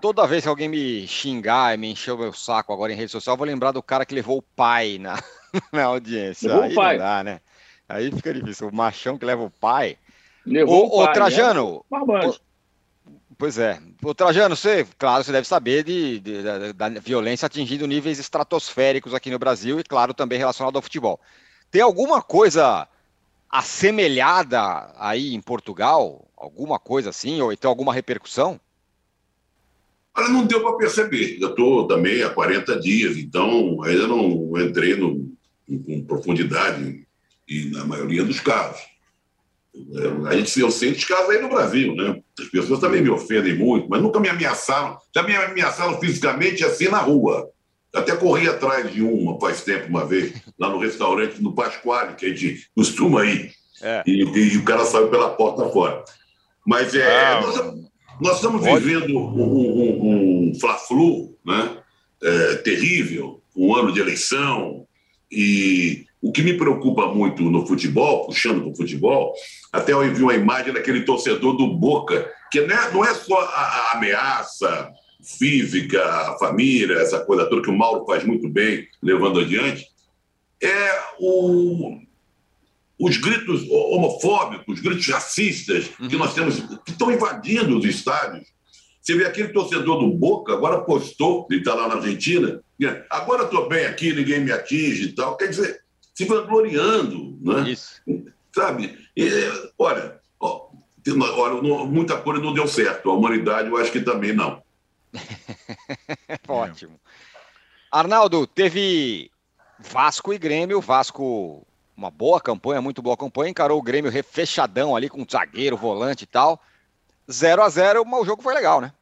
Toda vez que alguém me xingar e me encher o meu saco agora em rede social, eu vou lembrar do cara que levou o pai na, na audiência. Levou aí o pai. Dá, né? Aí fica difícil. O machão que leva o pai. Levou o, o pai. Trajano. É. Pois é. O Trajano, você, claro, você deve saber de, de da, da, violência atingindo níveis estratosféricos aqui no Brasil e, claro, também relacionado ao futebol. Tem alguma coisa assemelhada aí em Portugal? Alguma coisa assim? Ou então alguma repercussão? Olha, não deu para perceber. Eu estou também há 40 dias, então ainda não entrei no, com profundidade e na maioria dos casos. A gente eu sei dos casos aí no Brasil, né? As pessoas também me ofendem muito, mas nunca me ameaçaram. Já me ameaçaram fisicamente assim na rua. Até corri atrás de uma faz tempo, uma vez, lá no restaurante no Pasquale, que a gente costuma ir. É. E, e, o cara saiu pela porta fora. Mas é, ah, nós, nós, estamos pode. vivendo um, um, um fla-flu né? É, terrível, um ano de eleição, e o que me preocupa muito no futebol, puxando para o futebol, até eu envio uma imagem daquele torcedor do Boca, que não é, não é só a, a ameaça física, a família, essa coisa toda que o Mauro faz muito bem, levando adiante, é o, os gritos homofóbicos, os gritos racistas que nós temos, que estão invadindo os estádios. Você vê aquele torcedor do Boca, agora postou, ele está lá na Argentina, agora estou bem aqui, ninguém me atinge e tal. Quer dizer, se vangloriando, né? Isso. Sabe? E, olha, ó, olha, muita coisa não deu certo. A humanidade, eu acho que também não. Ótimo. Arnaldo, teve Vasco e Grêmio. Vasco, uma boa campanha, muito boa campanha. Encarou o Grêmio fechadão ali com zagueiro, volante e tal. 0 a 0 mas o jogo foi legal, né?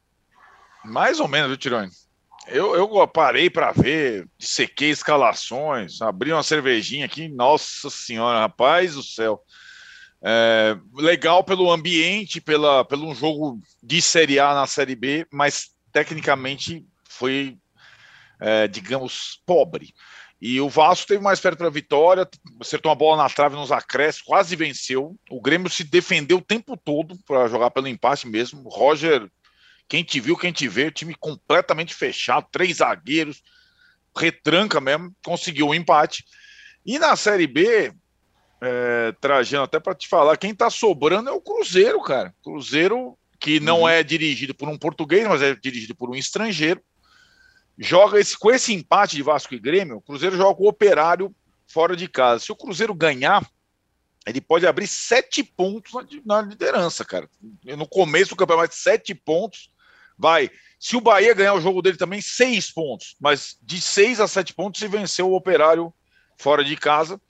Mais ou menos, viu, Tirone? Eu, eu parei para ver, sequei escalações, abri uma cervejinha aqui, nossa senhora, rapaz do céu. É, legal pelo ambiente, pela, pelo um jogo de Série A na Série B, mas tecnicamente foi, é, digamos, pobre. E o Vasco teve mais perto para a vitória, acertou uma bola na trave nos acréscimos, quase venceu. O Grêmio se defendeu o tempo todo para jogar pelo empate mesmo. Roger quem te viu, quem te vê, time completamente fechado, três zagueiros, retranca mesmo, conseguiu o um empate. E na Série B, é, Trajano, até para te falar, quem tá sobrando é o Cruzeiro, cara. Cruzeiro que não uhum. é dirigido por um português, mas é dirigido por um estrangeiro. Joga esse, com esse empate de Vasco e Grêmio, o Cruzeiro joga o Operário fora de casa. Se o Cruzeiro ganhar, ele pode abrir sete pontos na, na liderança, cara. No começo do campeonato, sete pontos vai. Se o Bahia ganhar o jogo dele também, seis pontos. Mas de seis a sete pontos se venceu o Operário fora de casa.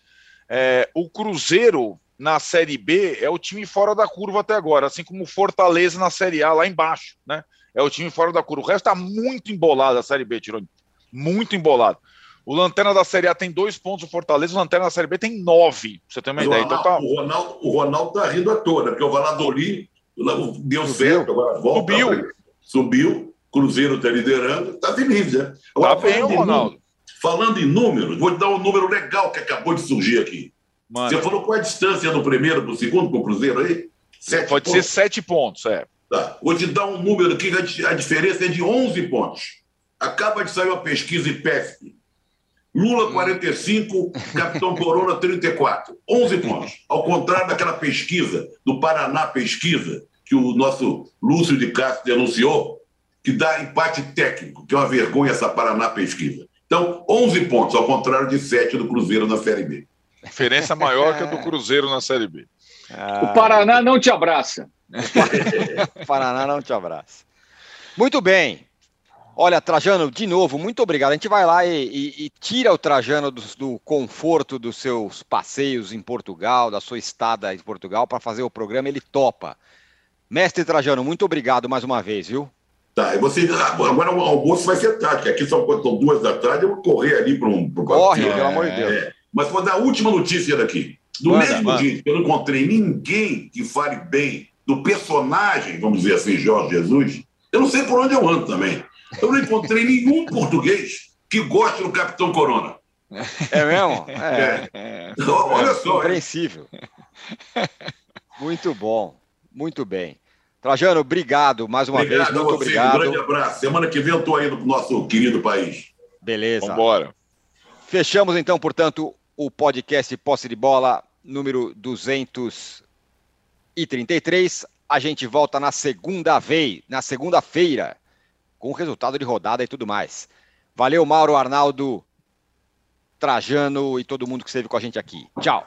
É, o Cruzeiro na Série B é o time fora da curva até agora, assim como o Fortaleza na Série A lá embaixo, né? É o time fora da curva. O resto está muito embolado a Série B, Tironi. Muito embolado. O Lanterna da Série A tem dois pontos, o Fortaleza, o Lanterna da Série B tem nove, pra você ter uma ideia. o, Então Ronaldo, tá. o, Ronaldo, o Ronaldo tá rindo à toa, né? Porque o Valladolid deu certo, agora volta. Subiu. Subiu, Cruzeiro tá liderando, tá feliz, né? Agora, Tá bem, Ronaldo. Falando em números, vou te dar um número legal que acabou de surgir aqui. Mano, Você falou qual é a distância do primeiro para o segundo com o Cruzeiro aí? Sete pode ser pontos. sete pontos, é. Tá. Vou te dar um número aqui, que a di- a diferença é de 11 pontos. Acaba de sair uma pesquisa IPESP. Lula, 45, Capitão Corona, 34. 11 pontos. Ao contrário daquela pesquisa, do Paraná Pesquisa, que o nosso Lúcio de Castro denunciou, que dá empate técnico, que é uma vergonha essa Paraná Pesquisa. Então, 11 pontos, ao contrário de 7 do Cruzeiro na Série B. Diferença maior que a do Cruzeiro na Série B. O Paraná não te abraça. O Paraná não te abraça. Muito bem. Olha, Trajano, de novo, muito obrigado. A gente vai lá e, e- e tira o Trajano do, do conforto dos seus passeios em Portugal, da sua estada em Portugal, para fazer o programa. Ele topa. Mestre Trajano, muito obrigado mais uma vez, viu? Tá, e você, agora o almoço vai ser tarde, que aqui são, são duas da tarde, eu vou correr ali para um. pro Corre, quarto. pelo amor de Deus. É. Mas vou dar a última notícia daqui. No Manda, mesmo manda. dia que eu não encontrei ninguém que fale bem do personagem, vamos dizer assim, Jorge Jesus, eu não sei por onde eu ando também. Eu não encontrei nenhum português que goste do Capitão Corona. É mesmo? É. É. Olha só? Compreensível. Muito bom. Muito bem. Trajano, obrigado mais uma Obrigado vez. a Muito você, um obrigado. grande abraço. Semana que vem eu estou aí no nosso querido país. Beleza. Vambora. Fechamos então, portanto, o podcast Posse de Bola número 233. A gente volta na segunda vez, na segunda-feira, com o resultado de rodada e tudo mais. Valeu, Mauro, Arnaldo, Trajano e todo mundo que esteve com a gente aqui. Tchau.